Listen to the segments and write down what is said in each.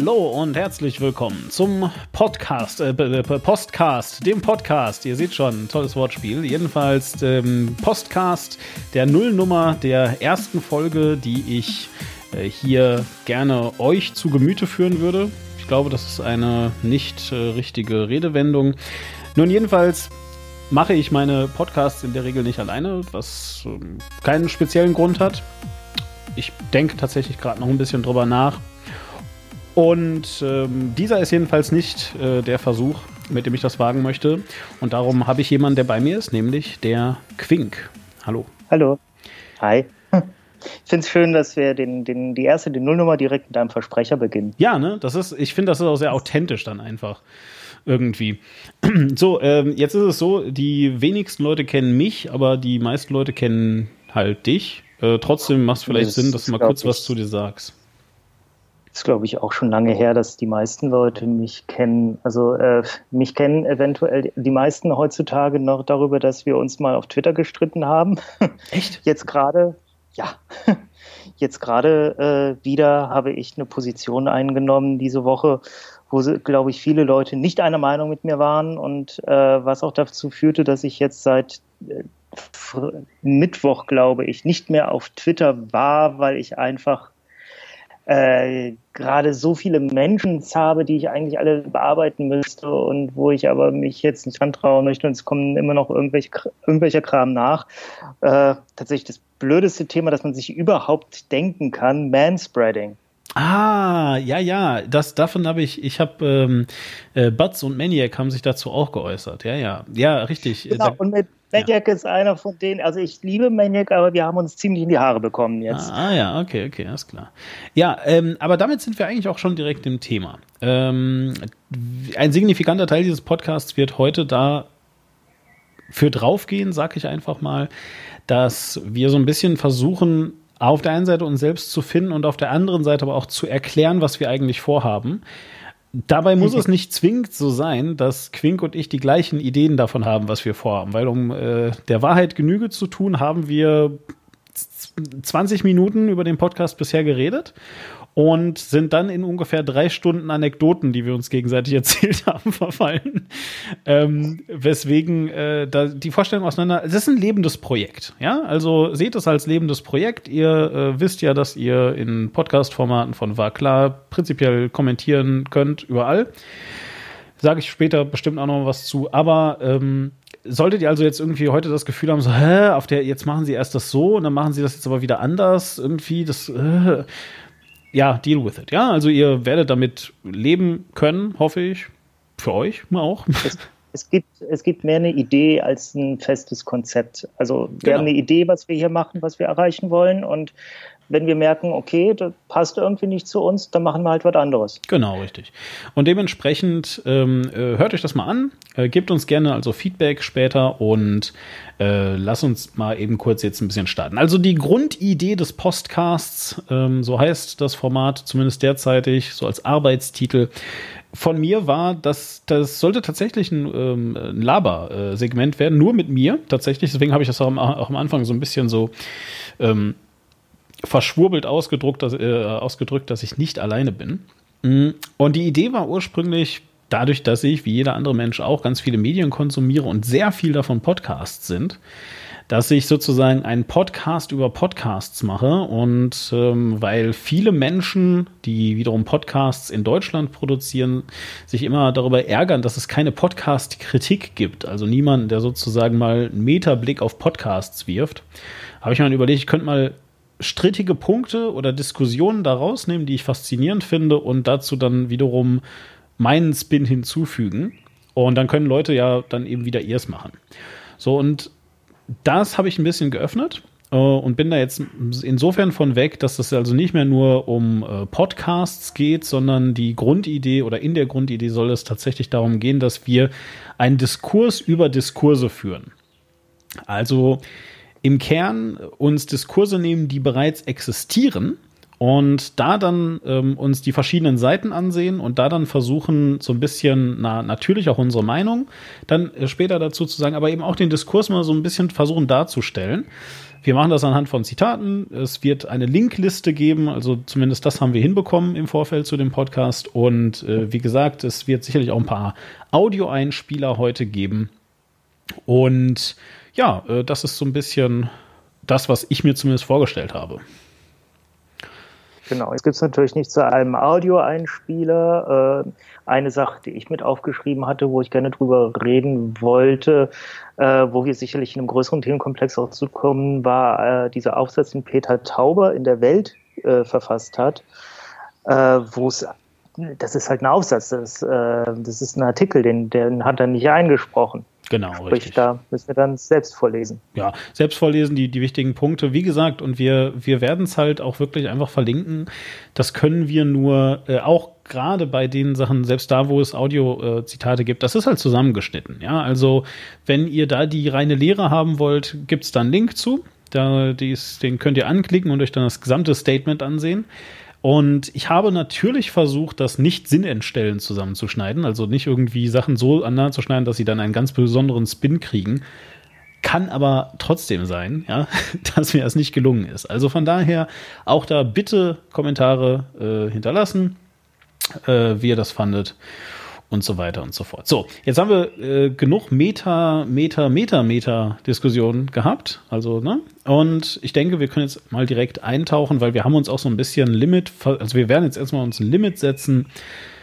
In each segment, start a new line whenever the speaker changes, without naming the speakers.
Hallo und herzlich willkommen zum Podcast, äh, Postcast, dem Podcast. Ihr seht schon, tolles Wortspiel. Jedenfalls dem Postcast der Nullnummer der ersten Folge, die ich äh, hier gerne euch zu Gemüte führen würde. Ich glaube, das ist eine nicht äh, richtige Redewendung. Nun, jedenfalls mache ich meine Podcasts in der Regel nicht alleine, was ähm, keinen speziellen Grund hat. Ich denke tatsächlich gerade noch ein bisschen drüber nach und ähm, dieser ist jedenfalls nicht äh, der Versuch, mit dem ich das wagen möchte. Und darum habe ich jemanden, der bei mir ist, nämlich der Quink. Hallo.
Hallo. Hi. Ich finde es schön, dass wir den, den, die erste, die Nullnummer direkt mit einem Versprecher beginnen.
Ja, ne? Das ist, ich finde, das ist auch sehr authentisch dann einfach. Irgendwie. So, ähm, jetzt ist es so, die wenigsten Leute kennen mich, aber die meisten Leute kennen halt dich. Äh, trotzdem macht es vielleicht das Sinn, dass du mal kurz was zu dir sagst
ist, glaube ich, auch schon lange her, dass die meisten Leute mich kennen. Also äh, mich kennen eventuell die meisten heutzutage noch darüber, dass wir uns mal auf Twitter gestritten haben.
Echt?
Jetzt gerade, ja. Jetzt gerade äh, wieder habe ich eine Position eingenommen diese Woche, wo, glaube ich, viele Leute nicht einer Meinung mit mir waren und äh, was auch dazu führte, dass ich jetzt seit äh, Mittwoch, glaube ich, nicht mehr auf Twitter war, weil ich einfach äh, gerade so viele Menschen habe, die ich eigentlich alle bearbeiten müsste und wo ich aber mich jetzt nicht rantrauen möchte und es kommen immer noch irgendwelche, irgendwelcher Kram nach. Äh, tatsächlich das blödeste Thema, das man sich überhaupt denken kann, Manspreading.
Ah, ja, ja, das davon habe ich, ich habe ähm, äh, Butz und Maniac haben sich dazu auch geäußert. Ja, ja, ja, richtig.
Genau, da, und mit Maniac ja. ist einer von denen, also ich liebe Maniac, aber wir haben uns ziemlich in die Haare bekommen jetzt.
Ah, ah ja, okay, okay, alles klar. Ja, ähm, aber damit sind wir eigentlich auch schon direkt im Thema. Ähm, ein signifikanter Teil dieses Podcasts wird heute da für draufgehen, sag ich einfach mal, dass wir so ein bisschen versuchen, auf der einen Seite uns selbst zu finden und auf der anderen Seite aber auch zu erklären, was wir eigentlich vorhaben. Dabei muss es nicht zwingend so sein, dass Quink und ich die gleichen Ideen davon haben, was wir vorhaben, weil um äh, der Wahrheit Genüge zu tun, haben wir 20 Minuten über den Podcast bisher geredet und sind dann in ungefähr drei Stunden Anekdoten, die wir uns gegenseitig erzählt haben, verfallen. Ähm, weswegen äh, da die Vorstellung auseinander. Es ist ein lebendes Projekt, ja. Also seht es als lebendes Projekt. Ihr äh, wisst ja, dass ihr in Podcast-Formaten von War klar prinzipiell kommentieren könnt überall. Sage ich später bestimmt auch noch was zu. Aber ähm, solltet ihr also jetzt irgendwie heute das Gefühl haben, so, hä, auf der, jetzt machen sie erst das so und dann machen sie das jetzt aber wieder anders, irgendwie, das, äh, ja, deal with it. Ja, also ihr werdet damit leben können, hoffe ich. Für euch auch.
Es, es, gibt, es gibt mehr eine Idee als ein festes Konzept. Also wir genau. haben eine Idee, was wir hier machen, was wir erreichen wollen und wenn wir merken, okay, das passt irgendwie nicht zu uns, dann machen wir halt was anderes.
Genau, richtig. Und dementsprechend ähm, äh, hört euch das mal an, äh, gebt uns gerne also Feedback später und äh, lass uns mal eben kurz jetzt ein bisschen starten. Also die Grundidee des Podcasts, ähm, so heißt das Format zumindest derzeitig, so als Arbeitstitel, von mir war, dass das sollte tatsächlich ein, ähm, ein Laber-Segment werden, nur mit mir tatsächlich. Deswegen habe ich das auch am, auch am Anfang so ein bisschen so ähm, verschwurbelt ausgedrückt dass, äh, ausgedrückt, dass ich nicht alleine bin. Mm, und die Idee war ursprünglich, dadurch, dass ich, wie jeder andere Mensch auch, ganz viele Medien konsumiere und sehr viel davon Podcasts sind, dass ich sozusagen einen Podcast über Podcasts mache und ähm, weil viele Menschen, die wiederum Podcasts in Deutschland produzieren, sich immer darüber ärgern, dass es keine Podcast-Kritik gibt, also niemanden, der sozusagen mal einen Metablick auf Podcasts wirft, habe ich mir überlegt, ich könnte mal strittige Punkte oder Diskussionen da rausnehmen, die ich faszinierend finde und dazu dann wiederum meinen Spin hinzufügen. Und dann können Leute ja dann eben wieder ihrs machen. So, und das habe ich ein bisschen geöffnet äh, und bin da jetzt insofern von weg, dass es also nicht mehr nur um äh, Podcasts geht, sondern die Grundidee oder in der Grundidee soll es tatsächlich darum gehen, dass wir einen Diskurs über Diskurse führen. Also im Kern uns Diskurse nehmen, die bereits existieren und da dann ähm, uns die verschiedenen Seiten ansehen und da dann versuchen, so ein bisschen, na, natürlich auch unsere Meinung, dann äh, später dazu zu sagen, aber eben auch den Diskurs mal so ein bisschen versuchen darzustellen. Wir machen das anhand von Zitaten. Es wird eine Linkliste geben, also zumindest das haben wir hinbekommen im Vorfeld zu dem Podcast. Und äh, wie gesagt, es wird sicherlich auch ein paar Audioeinspieler heute geben. Und ja, äh, das ist so ein bisschen das, was ich mir zumindest vorgestellt habe.
Genau, es gibt natürlich nicht zu einem Audioeinspieler. Äh, eine Sache, die ich mit aufgeschrieben hatte, wo ich gerne drüber reden wollte, äh, wo wir sicherlich in einem größeren Themenkomplex auch zukommen, war äh, dieser Aufsatz, den Peter Tauber in der Welt äh, verfasst hat, äh, wo es das ist halt ein Aufsatz, das, äh, das ist ein Artikel, den, den hat er nicht eingesprochen.
Genau,
Sprich, richtig. Da müssen wir dann selbst vorlesen.
Ja, selbst vorlesen, die, die wichtigen Punkte. Wie gesagt, und wir, wir werden es halt auch wirklich einfach verlinken. Das können wir nur äh, auch gerade bei den Sachen, selbst da, wo es Audio-Zitate gibt, das ist halt zusammengeschnitten. Ja, also wenn ihr da die reine Lehre haben wollt, gibt es da einen Link zu. Da, dies, den könnt ihr anklicken und euch dann das gesamte Statement ansehen. Und ich habe natürlich versucht, das nicht sinnentstellend zusammenzuschneiden, also nicht irgendwie Sachen so aneinander zu schneiden, dass sie dann einen ganz besonderen Spin kriegen. Kann aber trotzdem sein, ja, dass mir das nicht gelungen ist. Also von daher auch da bitte Kommentare äh, hinterlassen, äh, wie ihr das fandet und so weiter und so fort. So, jetzt haben wir äh, genug Meta, Meta, Meta, Meta-Diskussionen gehabt. Also, ne? Und ich denke, wir können jetzt mal direkt eintauchen, weil wir haben uns auch so ein bisschen Limit, also wir werden jetzt erstmal uns ein Limit setzen.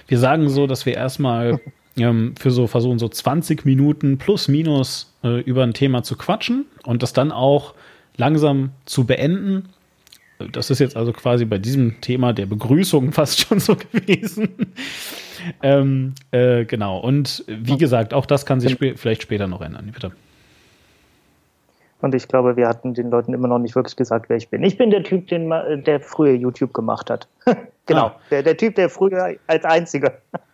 Wir sagen so, dass wir erstmal ähm, für so versuchen, so 20 Minuten plus minus äh, über ein Thema zu quatschen und das dann auch langsam zu beenden. Das ist jetzt also quasi bei diesem Thema der Begrüßung fast schon so gewesen ähm, äh, genau. Und wie gesagt, auch das kann sich sp vielleicht später noch ändern. Bitte.
Und ich glaube, wir hatten den Leuten immer noch nicht wirklich gesagt, wer ich bin. Ich bin der Typ, den, der früher YouTube gemacht hat. genau. Ah. Der, der Typ, der früher als einziger.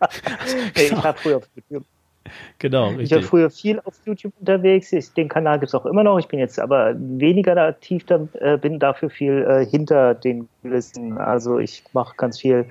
nee, ich war früher auf YouTube. Genau, richtig. Ich war früher viel auf YouTube unterwegs. Ich, den Kanal gibt es auch immer noch. Ich bin jetzt aber weniger aktiv, da, äh, bin dafür viel äh, hinter den Kulissen. Also ich mache ganz viel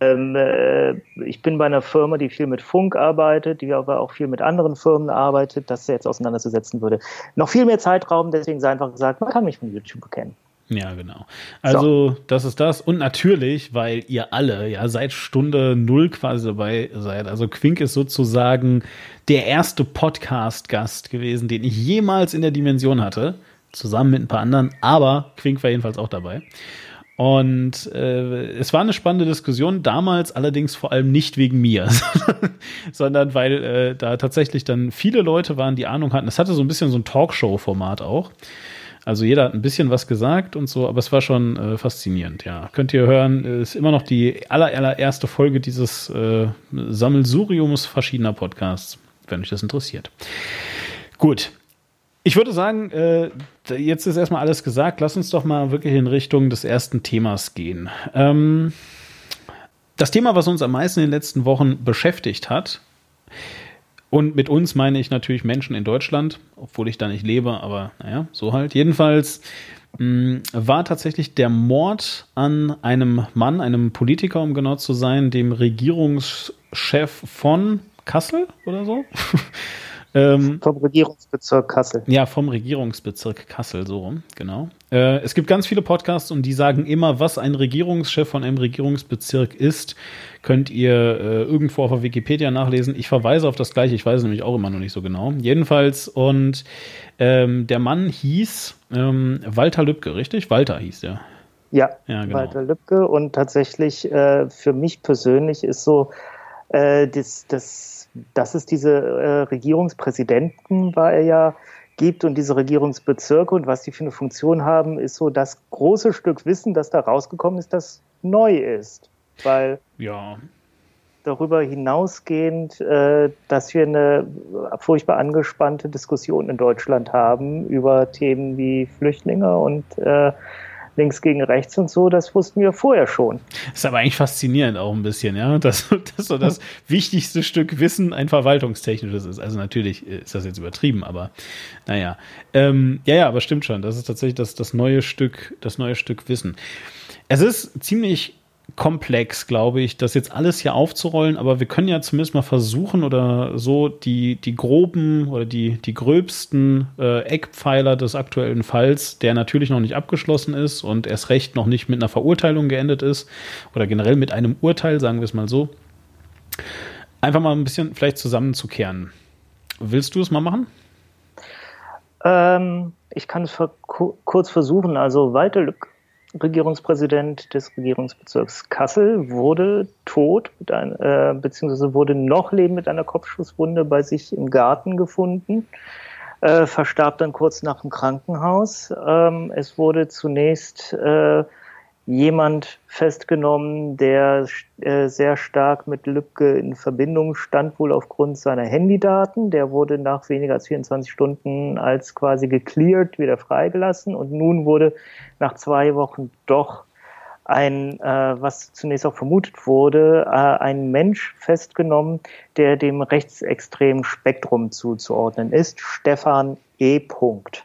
ähm, äh, ich bin bei einer Firma, die viel mit Funk arbeitet, die aber auch viel mit anderen Firmen arbeitet, das jetzt auseinanderzusetzen würde. Noch viel mehr Zeitraum, deswegen sei einfach gesagt, man kann mich von YouTube kennen.
Ja, genau. Also, so. das ist das. Und natürlich, weil ihr alle ja seit Stunde null quasi dabei seid. Also, Quink ist sozusagen der erste Podcast-Gast gewesen, den ich jemals in der Dimension hatte. Zusammen mit ein paar anderen. Aber Quink war jedenfalls auch dabei. Und äh, es war eine spannende Diskussion, damals allerdings vor allem nicht wegen mir, sondern weil äh, da tatsächlich dann viele Leute waren, die Ahnung hatten. Es hatte so ein bisschen so ein Talkshow-Format auch. Also jeder hat ein bisschen was gesagt und so, aber es war schon äh, faszinierend, ja. Könnt ihr hören, ist immer noch die aller, allererste Folge dieses äh, Sammelsuriums verschiedener Podcasts, wenn euch das interessiert. Gut, ich würde sagen, äh, jetzt ist erstmal alles gesagt. Lass uns doch mal wirklich in Richtung des ersten Themas gehen. Ähm, das Thema, was uns am meisten in den letzten Wochen beschäftigt hat, und mit uns meine ich natürlich Menschen in Deutschland, obwohl ich da nicht lebe, aber naja, so halt. Jedenfalls mh, mm, war tatsächlich der Mord an einem Mann, einem Politiker, um genau zu sein, dem Regierungschef von Kassel oder so.
Ähm, vom Regierungsbezirk Kassel.
Ja, vom Regierungsbezirk Kassel, so rum, genau. Äh, es gibt ganz viele Podcasts und die sagen immer, was ein Regierungschef von einem Regierungsbezirk ist, könnt ihr äh, irgendwo auf der Wikipedia nachlesen. Ich verweise auf das gleiche, ich weiß nämlich auch immer noch nicht so genau. Jedenfalls, und ähm, der Mann hieß ähm, Walter Lübcke, richtig? Walter hieß der.
Ja, ja genau. Walter Lübcke und tatsächlich äh, für mich persönlich ist so, äh, das, das dass es diese äh, Regierungspräsidenten, war er ja, gibt und diese Regierungsbezirke und was die für eine Funktion haben, ist so das große Stück Wissen, das da rausgekommen ist, das neu ist. Weil
ja.
darüber hinausgehend, äh, dass wir eine furchtbar angespannte Diskussion in Deutschland haben über Themen wie Flüchtlinge und äh, links gegen rechts und so, das wussten wir vorher schon.
Ist aber eigentlich faszinierend auch ein bisschen, ja, dass, dass so das wichtigste Stück Wissen ein verwaltungstechnisches ist. Also natürlich ist das jetzt übertrieben, aber naja. Ähm, ja, ja, aber stimmt schon. Das ist tatsächlich das, das neue Stück, das neue Stück Wissen. Es ist ziemlich komplex, glaube ich, das jetzt alles hier aufzurollen, aber wir können ja zumindest mal versuchen oder so die, die groben oder die, die gröbsten äh, Eckpfeiler des aktuellen Falls, der natürlich noch nicht abgeschlossen ist und erst recht noch nicht mit einer Verurteilung geendet ist oder generell mit einem Urteil, sagen wir es mal so, einfach mal ein bisschen vielleicht zusammenzukehren. Willst du es mal machen?
Ähm, ich kann es kurz versuchen. Also Walter Lück Regierungspräsident des Regierungsbezirks Kassel wurde tot, ein, äh, beziehungsweise wurde noch lebend mit einer Kopfschusswunde bei sich im Garten gefunden, äh, verstarb dann kurz nach dem Krankenhaus. Ähm, es wurde zunächst äh, jemand festgenommen, der äh, sehr stark mit Lübcke in Verbindung stand, wohl aufgrund seiner Handydaten. Der wurde nach weniger als 24 Stunden als quasi gecleared wieder freigelassen und nun wurde nach zwei Wochen doch ein, äh, was zunächst auch vermutet wurde, äh, ein Mensch festgenommen, der dem rechtsextremen Spektrum zuzuordnen ist, Stefan E. Punkt.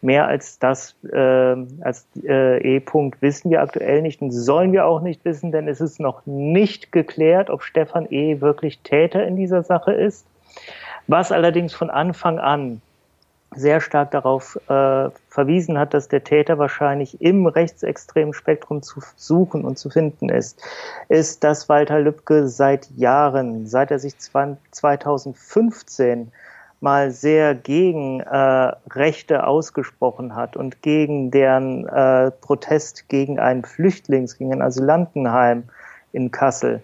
Mehr als das, äh, als äh, E-Punkt wissen wir aktuell nicht und sollen wir auch nicht wissen, denn es ist noch nicht geklärt, ob Stefan E. wirklich Täter in dieser Sache ist. Was allerdings von Anfang an sehr stark darauf äh, verwiesen hat, dass der Täter wahrscheinlich im rechtsextremen Spektrum zu suchen und zu finden ist, ist, dass Walter Lübcke seit Jahren, seit er sich 2015 mal sehr gegen äh, Rechte ausgesprochen hat und gegen deren äh, Protest gegen ein Flüchtlings, gegen ein Asylantenheim in Kassel.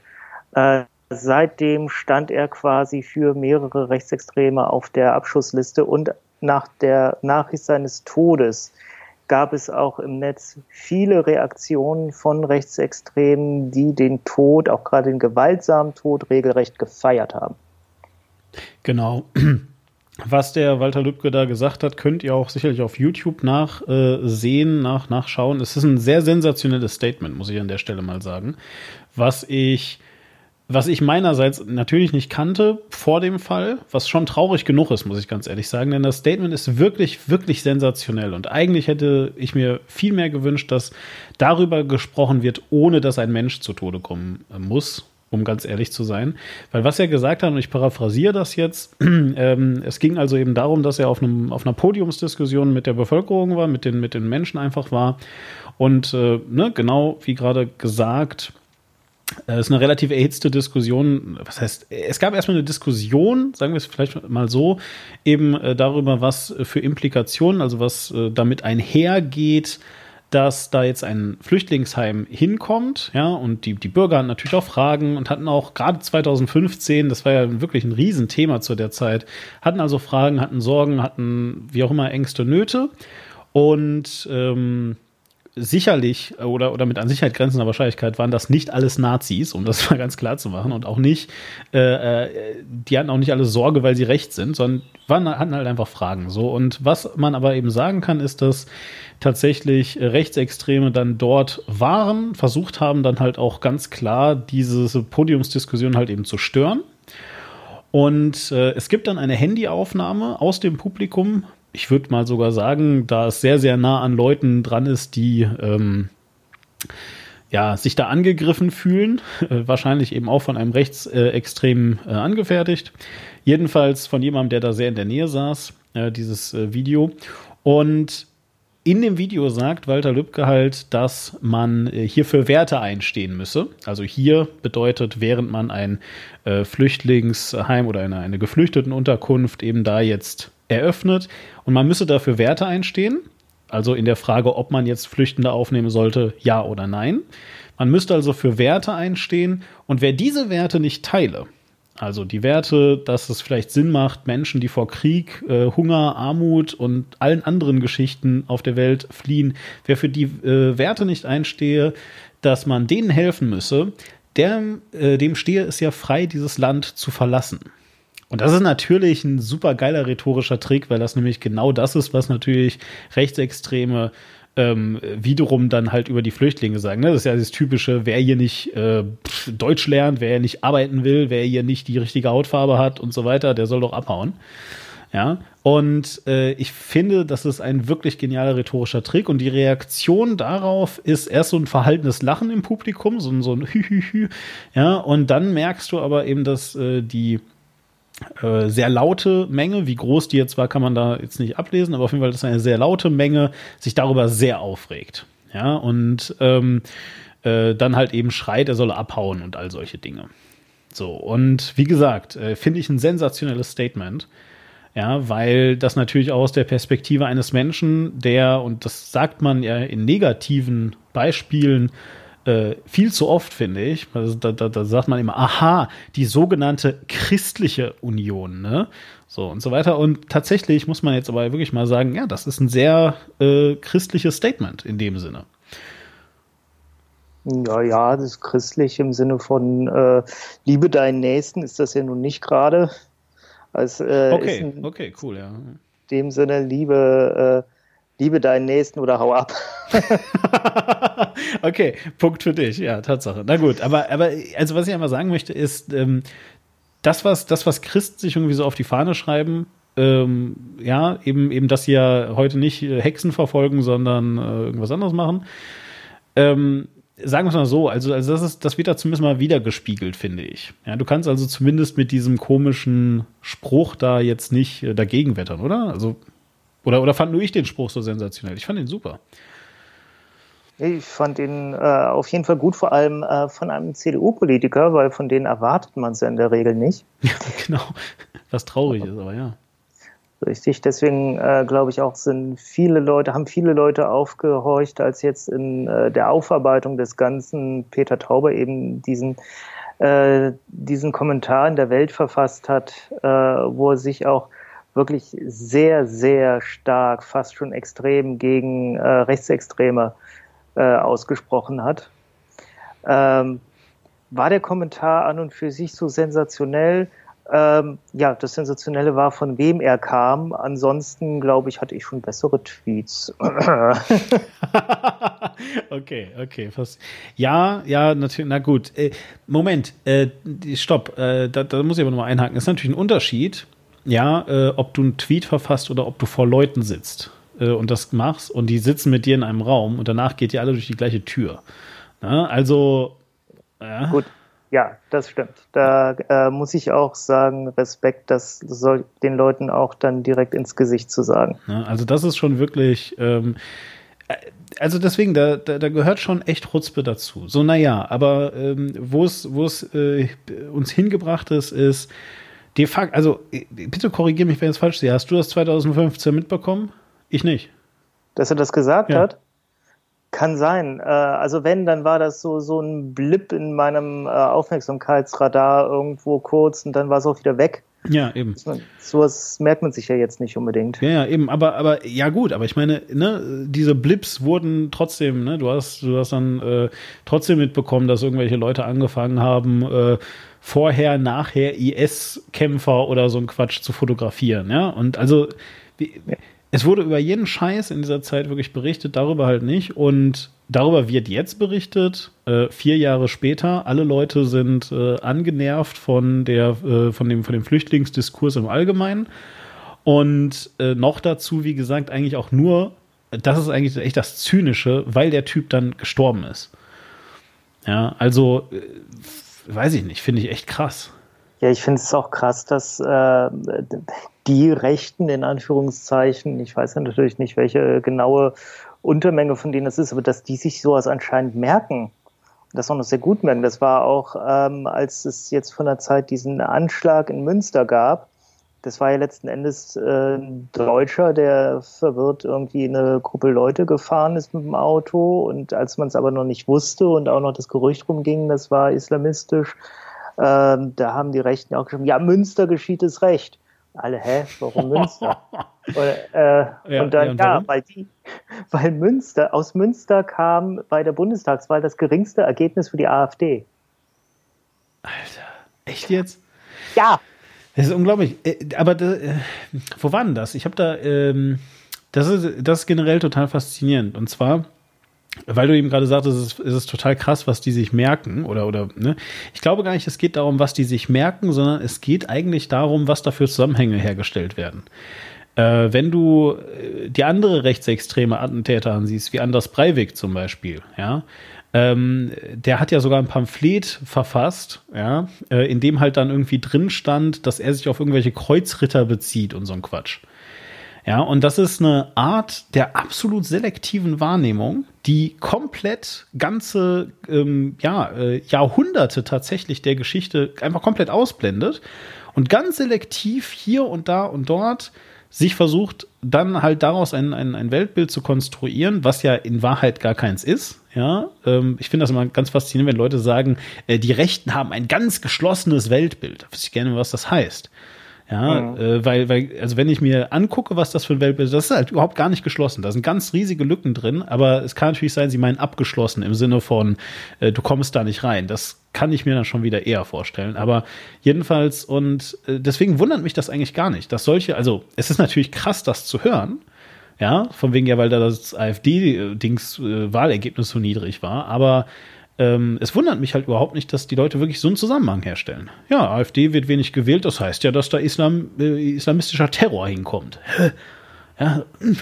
Äh, seitdem stand er quasi für mehrere Rechtsextreme auf der Abschussliste und nach der Nachricht seines Todes gab es auch im Netz viele Reaktionen von Rechtsextremen, die den Tod, auch gerade den gewaltsamen Tod, regelrecht gefeiert haben.
Genau. Was der Walter Lübcke da gesagt hat, könnt ihr auch sicherlich auf YouTube nachsehen, nach, nachschauen. Es ist ein sehr sensationelles Statement, muss ich an der Stelle mal sagen. Was ich, was ich meinerseits natürlich nicht kannte vor dem Fall, was schon traurig genug ist, muss ich ganz ehrlich sagen, denn das Statement ist wirklich, wirklich sensationell. Und eigentlich hätte ich mir viel mehr gewünscht, dass darüber gesprochen wird, ohne dass ein Mensch zu Tode kommen muss um ganz ehrlich zu sein. Weil was er gesagt hat, und ich paraphrasiere das jetzt, ähm, es ging also eben darum, dass er auf, einem, auf einer Podiumsdiskussion mit der Bevölkerung war, mit den, mit den Menschen einfach war. Und äh, ne, genau wie gerade gesagt, es ist eine relativ erhitzte Diskussion. Was heißt, es gab erstmal eine Diskussion, sagen wir es vielleicht mal so, eben äh, darüber, was für Implikationen, also was äh, damit einhergeht, dass da jetzt ein Flüchtlingsheim hinkommt, ja, und die, die Bürger hatten natürlich auch Fragen und hatten auch gerade 2015, das war ja wirklich ein Riesenthema zu der Zeit, hatten also Fragen, hatten Sorgen, hatten wie auch immer Ängste, Nöte. Und ähm, sicherlich oder, oder mit an Sicherheit grenzender Wahrscheinlichkeit waren das nicht alles Nazis, um das mal ganz klar zu machen. Und auch nicht, äh, äh, die hatten auch nicht alle Sorge, weil sie recht sind, sondern waren, hatten halt einfach Fragen. So. Und was man aber eben sagen kann, ist, dass tatsächlich Rechtsextreme dann dort waren, versucht haben, dann halt auch ganz klar diese Podiumsdiskussion halt eben zu stören. Und äh, es gibt dann eine Handyaufnahme aus dem Publikum ich würde mal sogar sagen, da es sehr, sehr nah an Leuten dran ist, die ähm, ja, sich da angegriffen fühlen, äh, wahrscheinlich eben auch von einem Rechtsextremen äh, angefertigt. Jedenfalls von jemandem, der da sehr in der Nähe saß, äh, dieses äh, Video. Und in dem Video sagt Walter Lübcke halt, dass man äh, hier für Werte einstehen müsse. Also hier bedeutet, während man ein äh, Flüchtlingsheim oder eine, eine Geflüchtetenunterkunft eben da jetzt eröffnet und man müsse dafür Werte einstehen. Also in der Frage, ob man jetzt Flüchtende aufnehmen sollte, ja oder nein. Man müsste also für Werte einstehen und wer diese Werte nicht teile, also die Werte, dass es vielleicht Sinn macht, Menschen, die vor Krieg, äh, Hunger, Armut und allen anderen Geschichten auf der Welt fliehen, wer für die äh, Werte nicht einstehe, dass man denen helfen müsse, der, äh, dem stehe es ja frei, dieses Land zu verlassen. Und das ist natürlich ein super geiler rhetorischer Trick, weil das nämlich genau das ist, was natürlich Rechtsextreme ähm, wiederum dann halt über die Flüchtlinge sagen. Ne? Das ist ja das typische, wer hier nicht äh, Deutsch lernt, wer hier nicht arbeiten will, wer hier nicht die richtige Hautfarbe hat und so weiter, der soll doch abhauen. Ja, und äh, ich finde, das ist ein wirklich genialer rhetorischer Trick und die Reaktion darauf ist erst so ein verhaltenes Lachen im Publikum, so ein, so ein Hü-Hü-Hü, ja, und dann merkst du aber eben, dass äh, die äh, sehr laute Menge, wie groß die jetzt war, kann man da jetzt nicht ablesen, aber auf jeden Fall, dass eine sehr laute Menge sich darüber sehr aufregt, ja, und ähm, äh, dann halt eben schreit, er solle abhauen und all solche Dinge. So, und wie gesagt, äh, finde ich ein sensationelles Statement. Ja, weil das natürlich auch aus der Perspektive eines Menschen, der, und das sagt man ja in negativen Beispielen äh, viel zu oft, finde ich, also da, da, da sagt man immer, aha, die sogenannte christliche Union, ne? So und so weiter. Und tatsächlich muss man jetzt aber wirklich mal sagen, ja, das ist ein sehr äh, christliches Statement in dem Sinne.
Ja, ja, das ist christlich im Sinne von äh, Liebe deinen Nächsten ist das ja nun nicht gerade. Also, äh,
okay, okay, cool, ja. In
dem Sinne, liebe, äh, liebe deinen Nächsten oder hau ab.
okay, Punkt für dich, ja, Tatsache. Na gut, aber, aber also was ich einmal sagen möchte, ist, ähm, das, was, das, was Christen sich irgendwie so auf die Fahne schreiben, ähm, ja, eben, eben, dass sie ja heute nicht Hexen verfolgen, sondern äh, irgendwas anderes machen. Ähm, sagen wir es mal so, also, also das ist, das wird da zumindest mal wieder gespiegelt, finde ich. Ja, du kannst also zumindest mit diesem komischen Spruch da jetzt nicht äh, dagegen wettern, oder? Also, oder, oder fand nur ich den Spruch so sensationell? Ich fand ihn super.
Ich fand ihn äh, auf jeden Fall gut, vor allem äh, von einem CDU-Politiker, weil von denen erwartet man es ja in der Regel nicht.
Ja, genau. Was traurig aber, ist, aber ja.
Richtig, deswegen äh, glaube ich auch, sind viele Leute, haben viele Leute aufgehorcht, als jetzt in äh, der Aufarbeitung des Ganzen Peter Tauber eben diesen, äh, diesen Kommentar in der Welt verfasst hat, äh, wo er sich auch wirklich sehr, sehr stark, fast schon extrem gegen äh, Rechtsextreme äh, ausgesprochen hat. Ähm, war der Kommentar an und für sich so sensationell? Ähm, ja, das Sensationelle war, von wem er kam. Ansonsten, glaube ich, hatte ich schon bessere Tweets.
okay, okay. Fast. Ja, ja, natürlich. Na gut. Äh, Moment, äh, stopp. Äh, da, da, muss ich aber nochmal einhaken. Das ist natürlich ein Unterschied, ja, äh, ob du einen Tweet verfasst oder ob du vor Leuten sitzt äh, und das machst und die sitzen mit dir in einem Raum und danach geht ihr alle durch die gleiche Tür. Na, also.
Ja. Gut ja, das stimmt. Da äh, muss ich auch sagen, Respekt, das soll den Leuten auch dann direkt ins Gesicht zu sagen.
Ja, also das ist schon wirklich, ähm, äh, also deswegen, da, da, da gehört schon echt Chutzpe dazu. So, naja, aber ähm, wo es, wo es äh, uns hingebracht ist, ist de facto, also äh, bitte korrigiere mich, wenn ich es falsch sehe. Hast du das 2015 mitbekommen? Ich nicht.
Dass er das gesagt ja. hat? Kann sein. Äh, also wenn, dann war das so, so ein Blip in meinem äh, Aufmerksamkeitsradar irgendwo kurz und dann war es auch wieder weg.
Ja, eben.
So was merkt man sich ja jetzt nicht unbedingt.
Ja, ja, eben, aber, aber ja gut, aber ich meine, ne, diese Blips wurden trotzdem, ne, du hast, du hast dann äh, trotzdem mitbekommen, dass irgendwelche Leute angefangen haben, äh, vorher, nachher IS-Kämpfer oder so ein Quatsch zu fotografieren, ja. Und also, wie, es wurde über jeden Scheiß in dieser Zeit wirklich berichtet, darüber halt nicht. Und darüber wird jetzt berichtet, äh, vier Jahre später. Alle Leute sind äh, angenervt von, der, äh, von, dem, von dem Flüchtlingsdiskurs im Allgemeinen. Und äh, noch dazu, wie gesagt, eigentlich auch nur, das ist eigentlich echt das Zynische, weil der Typ dann gestorben ist. Ja, also, äh, weiß ich nicht, finde ich echt krass.
Ja, ich finde es auch krass, dass äh, die Rechten in Anführungszeichen, ich weiß ja natürlich nicht, welche genaue Untermenge von denen es ist, aber dass die sich sowas anscheinend merken. Das auch noch sehr gut merken. Das war auch, ähm, als es jetzt von der Zeit diesen Anschlag in Münster gab. Das war ja letzten Endes äh, ein Deutscher, der verwirrt irgendwie eine Gruppe Leute gefahren ist mit dem Auto und als man es aber noch nicht wusste und auch noch das Gerücht rumging, das war islamistisch, ähm, da haben die Rechten auch geschrieben, ja, Münster geschieht es recht. Alle, hä, warum Münster? und, äh, ja, und dann, ja, ja, weil die, weil Münster, aus Münster kam bei der Bundestagswahl das geringste Ergebnis für die AfD.
Alter, echt jetzt?
Ja.
Das ist unglaublich. Äh, aber äh, wo war denn das? Ich habe da, ähm, das ist, das ist generell total faszinierend. Und zwar weil du eben gerade sagtest, es ist, es ist total krass, was die sich merken oder oder ne? Ich glaube gar nicht, es geht darum, was die sich merken, sondern es geht eigentlich darum, was da für Zusammenhänge hergestellt werden. Äh, wenn du äh, die andere rechtsextreme Attentäter ansiehst, wie Anders Breivik zum Beispiel, ja, ähm, der hat ja sogar ein Pamphlet verfasst, ja, äh, in dem halt dann irgendwie drin stand, dass er sich auf irgendwelche Kreuzritter bezieht und so ein Quatsch. Ja, und das ist eine Art der absolut selektiven Wahrnehmung, die komplett ganze ähm, ja, äh, Jahrhunderte tatsächlich der Geschichte einfach komplett ausblendet und ganz selektiv hier und da und dort sich versucht, dann halt daraus ein, ein, ein Weltbild zu konstruieren, was ja in Wahrheit gar keins ist. Ja, ähm, ich finde das immer ganz faszinierend, wenn Leute sagen, äh, die Rechten haben ein ganz geschlossenes Weltbild. Da wüsste ich gerne, was das heißt. Ja, mhm. äh, weil, weil, also wenn ich mir angucke, was das für ein Weltbild ist, das ist halt überhaupt gar nicht geschlossen. Da sind ganz riesige Lücken drin, aber es kann natürlich sein, sie meinen abgeschlossen im Sinne von, äh, du kommst da nicht rein. Das kann ich mir dann schon wieder eher vorstellen. Aber jedenfalls, und äh, deswegen wundert mich das eigentlich gar nicht, dass solche, also es ist natürlich krass, das zu hören. Ja, von wegen ja, weil da das AfD-Dings äh, Wahlergebnis so niedrig war, aber ähm, es wundert mich halt überhaupt nicht, dass die Leute wirklich so einen Zusammenhang herstellen. Ja, AfD wird wenig gewählt, das heißt ja, dass da Islam, äh, islamistischer Terror hinkommt. ja.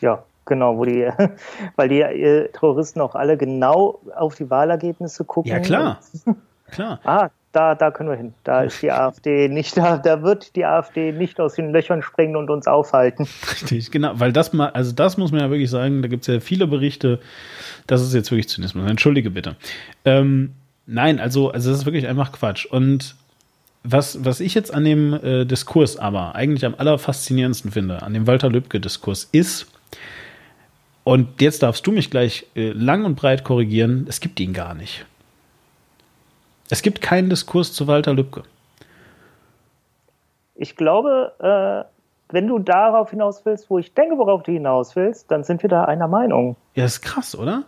ja, genau, wo die, weil die äh, Terroristen auch alle genau auf die Wahlergebnisse gucken.
Ja, klar. klar.
Ah, da, da können wir hin. Da ist die AfD nicht, da, da wird die AfD nicht aus den Löchern springen und uns aufhalten.
Richtig, genau, weil das mal, also das muss man ja wirklich sagen, da gibt es ja viele Berichte, das ist jetzt wirklich Zynismus. Entschuldige bitte. Ähm, nein, also, also das ist wirklich einfach Quatsch. Und was, was ich jetzt an dem äh, Diskurs aber eigentlich am allerfaszinierendsten finde, an dem Walter Lübcke-Diskurs, ist, und jetzt darfst du mich gleich äh, lang und breit korrigieren, es gibt ihn gar nicht. Es gibt keinen Diskurs zu Walter Lübcke.
Ich glaube, äh, wenn du darauf hinaus willst, wo ich denke, worauf du hinaus willst, dann sind wir da einer Meinung.
Ja, ist krass, oder?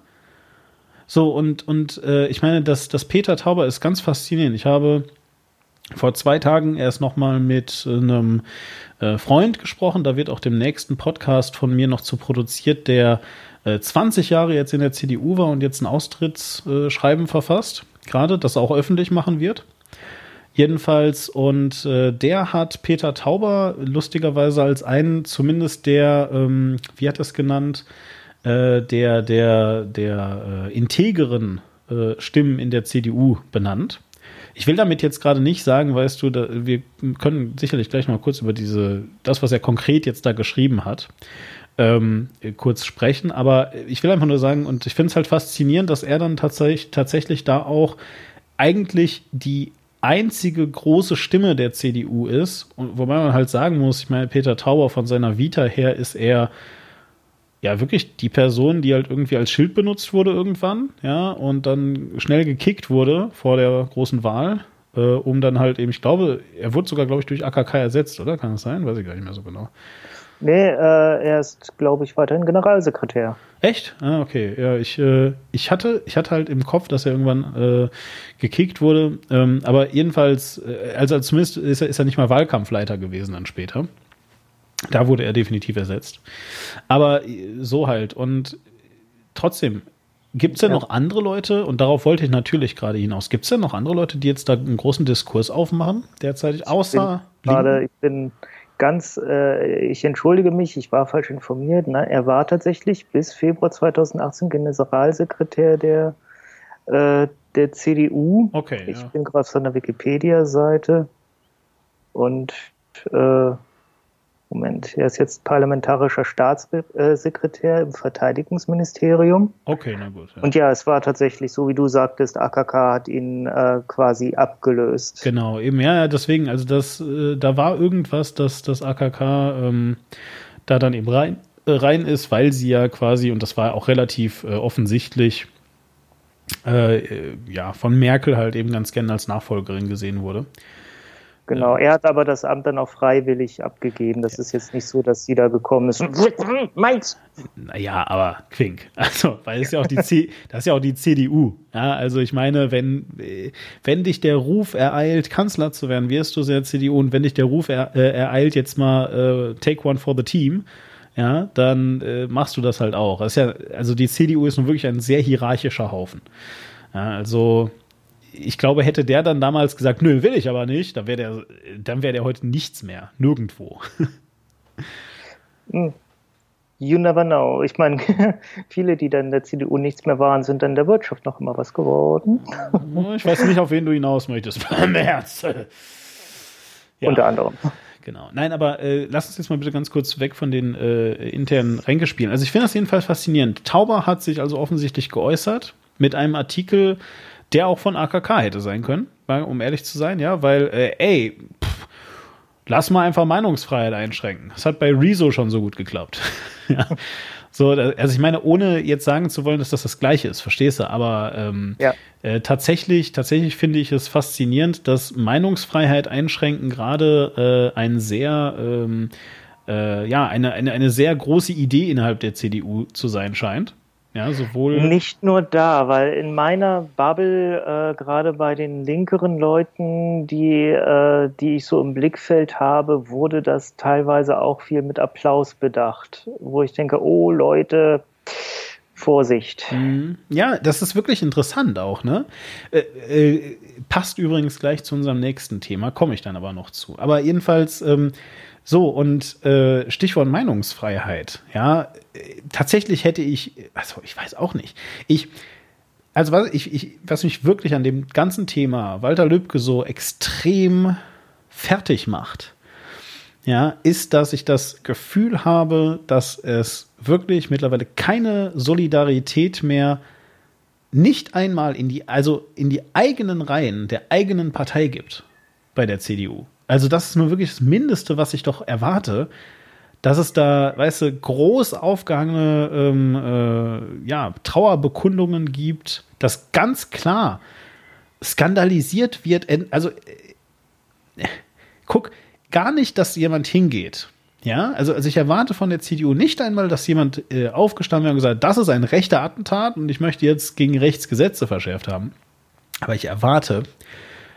So, und, und äh, ich meine, das, das Peter Tauber ist ganz faszinierend. Ich habe vor zwei Tagen erst nochmal mit einem äh, Freund gesprochen. Da wird auch dem nächsten Podcast von mir noch zu produziert, der äh, 20 Jahre jetzt in der CDU war und jetzt ein Austrittsschreiben verfasst. Gerade, das auch öffentlich machen wird. Jedenfalls, und äh, der hat Peter Tauber lustigerweise als einen, zumindest der, ähm, wie hat er es genannt, äh, der, der, der äh, integeren äh, Stimmen in der CDU benannt. Ich will damit jetzt gerade nicht sagen, weißt du, da, wir können sicherlich gleich mal kurz über diese, das, was er konkret jetzt da geschrieben hat, ähm, kurz sprechen, aber ich will einfach nur sagen, und ich finde es halt faszinierend, dass er dann tatsächlich, tatsächlich da auch eigentlich die einzige große Stimme der CDU ist, und wobei man halt sagen muss, ich meine, Peter Tauber von seiner Vita her ist er ja wirklich die Person, die halt irgendwie als Schild benutzt wurde irgendwann, ja, und dann schnell gekickt wurde vor der großen Wahl, äh, um dann halt eben, ich glaube, er wurde sogar, glaube ich, durch AKK ersetzt, oder? Kann das sein? Weiß ich gar nicht mehr so genau.
Nee, äh, er ist, glaube ich, weiterhin Generalsekretär.
Echt? Ah, okay. Ja, ich, äh, ich hatte, ich hatte halt im Kopf, dass er irgendwann äh, gekickt wurde. Ähm, aber jedenfalls, äh, also zumindest ist er, ist er nicht mal Wahlkampfleiter gewesen dann später. Da wurde er definitiv ersetzt. Aber äh, so halt. Und trotzdem, gibt es denn ja. noch andere Leute, und darauf wollte ich natürlich gerade hinaus, gibt es denn noch andere Leute, die jetzt da einen großen Diskurs aufmachen derzeitig, außer.
Ich bin, gerade, ich bin ganz, äh, ich entschuldige mich, ich war falsch informiert. Ne? Er war tatsächlich bis Februar 2018 Generalsekretär der, äh, der CDU.
Okay.
Ich ja. bin gerade auf seiner Wikipedia-Seite und äh, Moment, er ist jetzt parlamentarischer Staatssekretär im Verteidigungsministerium.
Okay, na gut.
Ja. Und ja, es war tatsächlich so, wie du sagtest, AKK hat ihn äh, quasi abgelöst.
Genau, eben, ja, deswegen, also das, äh, da war irgendwas, dass das AKK ähm, da dann eben rein, äh, rein ist, weil sie ja quasi, und das war auch relativ äh, offensichtlich, äh, äh, ja, von Merkel halt eben ganz gerne als Nachfolgerin gesehen wurde.
Genau, er hat aber das Amt dann auch freiwillig abgegeben. Das ist jetzt nicht so, dass sie da gekommen ist.
Meins! Naja, aber Quink. Also, weil es ja auch die C das ist ja auch die CDU. Ja, also ich meine, wenn, wenn dich der Ruf ereilt, Kanzler zu werden, wirst du sehr CDU und wenn dich der Ruf er, äh, ereilt, jetzt mal äh, take one for the team, ja, dann äh, machst du das halt auch. Das ist ja, also die CDU ist nun wirklich ein sehr hierarchischer Haufen. Ja, also ich glaube, hätte der dann damals gesagt, nö, will ich aber nicht, dann wäre der, dann wäre der heute nichts mehr, nirgendwo.
Hm. You never know. Ich meine, viele, die dann der CDU nichts mehr waren, sind dann der Wirtschaft noch immer was geworden.
Ich weiß nicht, auf wen du hinaus möchtest. März.
Ja. Unter anderem.
Genau. Nein, aber äh, lass uns jetzt mal bitte ganz kurz weg von den äh, internen Ränkespielen. Also ich finde das jedenfalls faszinierend. Tauber hat sich also offensichtlich geäußert mit einem Artikel, der auch von AKK hätte sein können, um ehrlich zu sein, ja, weil, äh, ey, pff, lass mal einfach Meinungsfreiheit einschränken. Das hat bei Rezo schon so gut geklappt. ja. So, also ich meine, ohne jetzt sagen zu wollen, dass das das Gleiche ist, verstehst du? Aber ähm, ja. äh, tatsächlich, tatsächlich finde ich es faszinierend, dass Meinungsfreiheit einschränken gerade äh, ein sehr, ähm, äh, ja, eine, eine, eine sehr große Idee innerhalb der CDU zu sein scheint. Ja, sowohl.
Nicht nur da, weil in meiner Bubble, äh, gerade bei den linkeren Leuten, die, äh, die ich so im Blickfeld habe, wurde das teilweise auch viel mit Applaus bedacht, wo ich denke, oh Leute, Vorsicht.
Mhm. Ja, das ist wirklich interessant auch, ne? Äh, äh, passt übrigens gleich zu unserem nächsten Thema, komme ich dann aber noch zu. Aber jedenfalls, ähm, so, und äh, Stichwort Meinungsfreiheit. Ja, tatsächlich hätte ich, also ich weiß auch nicht. Ich, also was, ich, ich, was mich wirklich an dem ganzen Thema Walter Lübcke so extrem fertig macht, ja, ist, dass ich das Gefühl habe, dass es wirklich mittlerweile keine Solidarität mehr nicht einmal in die, also in die eigenen Reihen der eigenen Partei gibt bei der CDU. Also das ist nur wirklich das Mindeste, was ich doch erwarte, dass es da, weißt du, groß aufgehangene ähm, äh, ja, Trauerbekundungen gibt, dass ganz klar skandalisiert wird. Also äh, guck, gar nicht, dass jemand hingeht. Ja, also, also ich erwarte von der CDU nicht einmal, dass jemand äh, aufgestanden wäre und gesagt, das ist ein rechter Attentat und ich möchte jetzt gegen rechts Gesetze verschärft haben. Aber ich erwarte,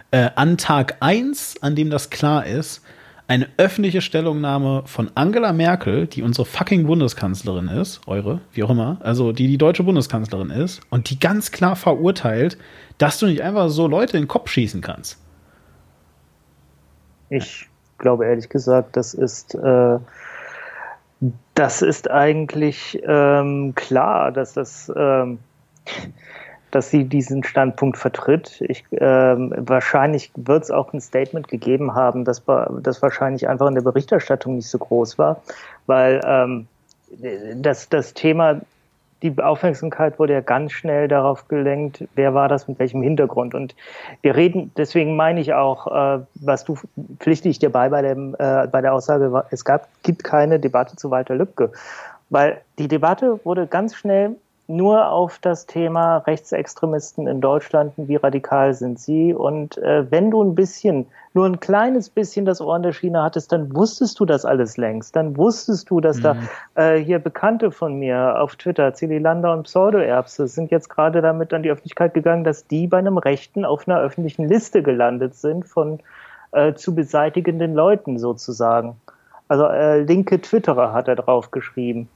äh, an Tag 1, an dem das klar ist, eine öffentliche Stellungnahme von Angela Merkel, die unsere fucking Bundeskanzlerin ist, eure, wie auch immer, also die die deutsche Bundeskanzlerin ist, und die ganz klar verurteilt, dass du nicht einfach so Leute in den Kopf schießen kannst.
Ich glaube ehrlich gesagt, das ist, äh, das ist eigentlich ähm, klar, dass das ähm, dass sie diesen Standpunkt vertritt. Ich, ähm, wahrscheinlich wird es auch ein Statement gegeben haben, dass das wahrscheinlich einfach in der Berichterstattung nicht so groß war, weil ähm, das, das Thema, die Aufmerksamkeit wurde ja ganz schnell darauf gelenkt, wer war das mit welchem Hintergrund. Und wir reden, deswegen meine ich auch, äh, was du pflichte ich dir bei bei, dem, äh, bei der Aussage, es gab, gibt keine Debatte zu Walter Lübcke. Weil die Debatte wurde ganz schnell nur auf das Thema Rechtsextremisten in Deutschland, wie radikal sind sie. Und äh, wenn du ein bisschen, nur ein kleines bisschen das Ohr in der Schiene hattest, dann wusstest du das alles längst. Dann wusstest du, dass mhm. da äh, hier Bekannte von mir auf Twitter, Lander und Pseudoerbse, sind jetzt gerade damit an die Öffentlichkeit gegangen, dass die bei einem Rechten auf einer öffentlichen Liste gelandet sind von äh, zu beseitigenden Leuten sozusagen. Also äh, linke Twitterer hat er drauf geschrieben.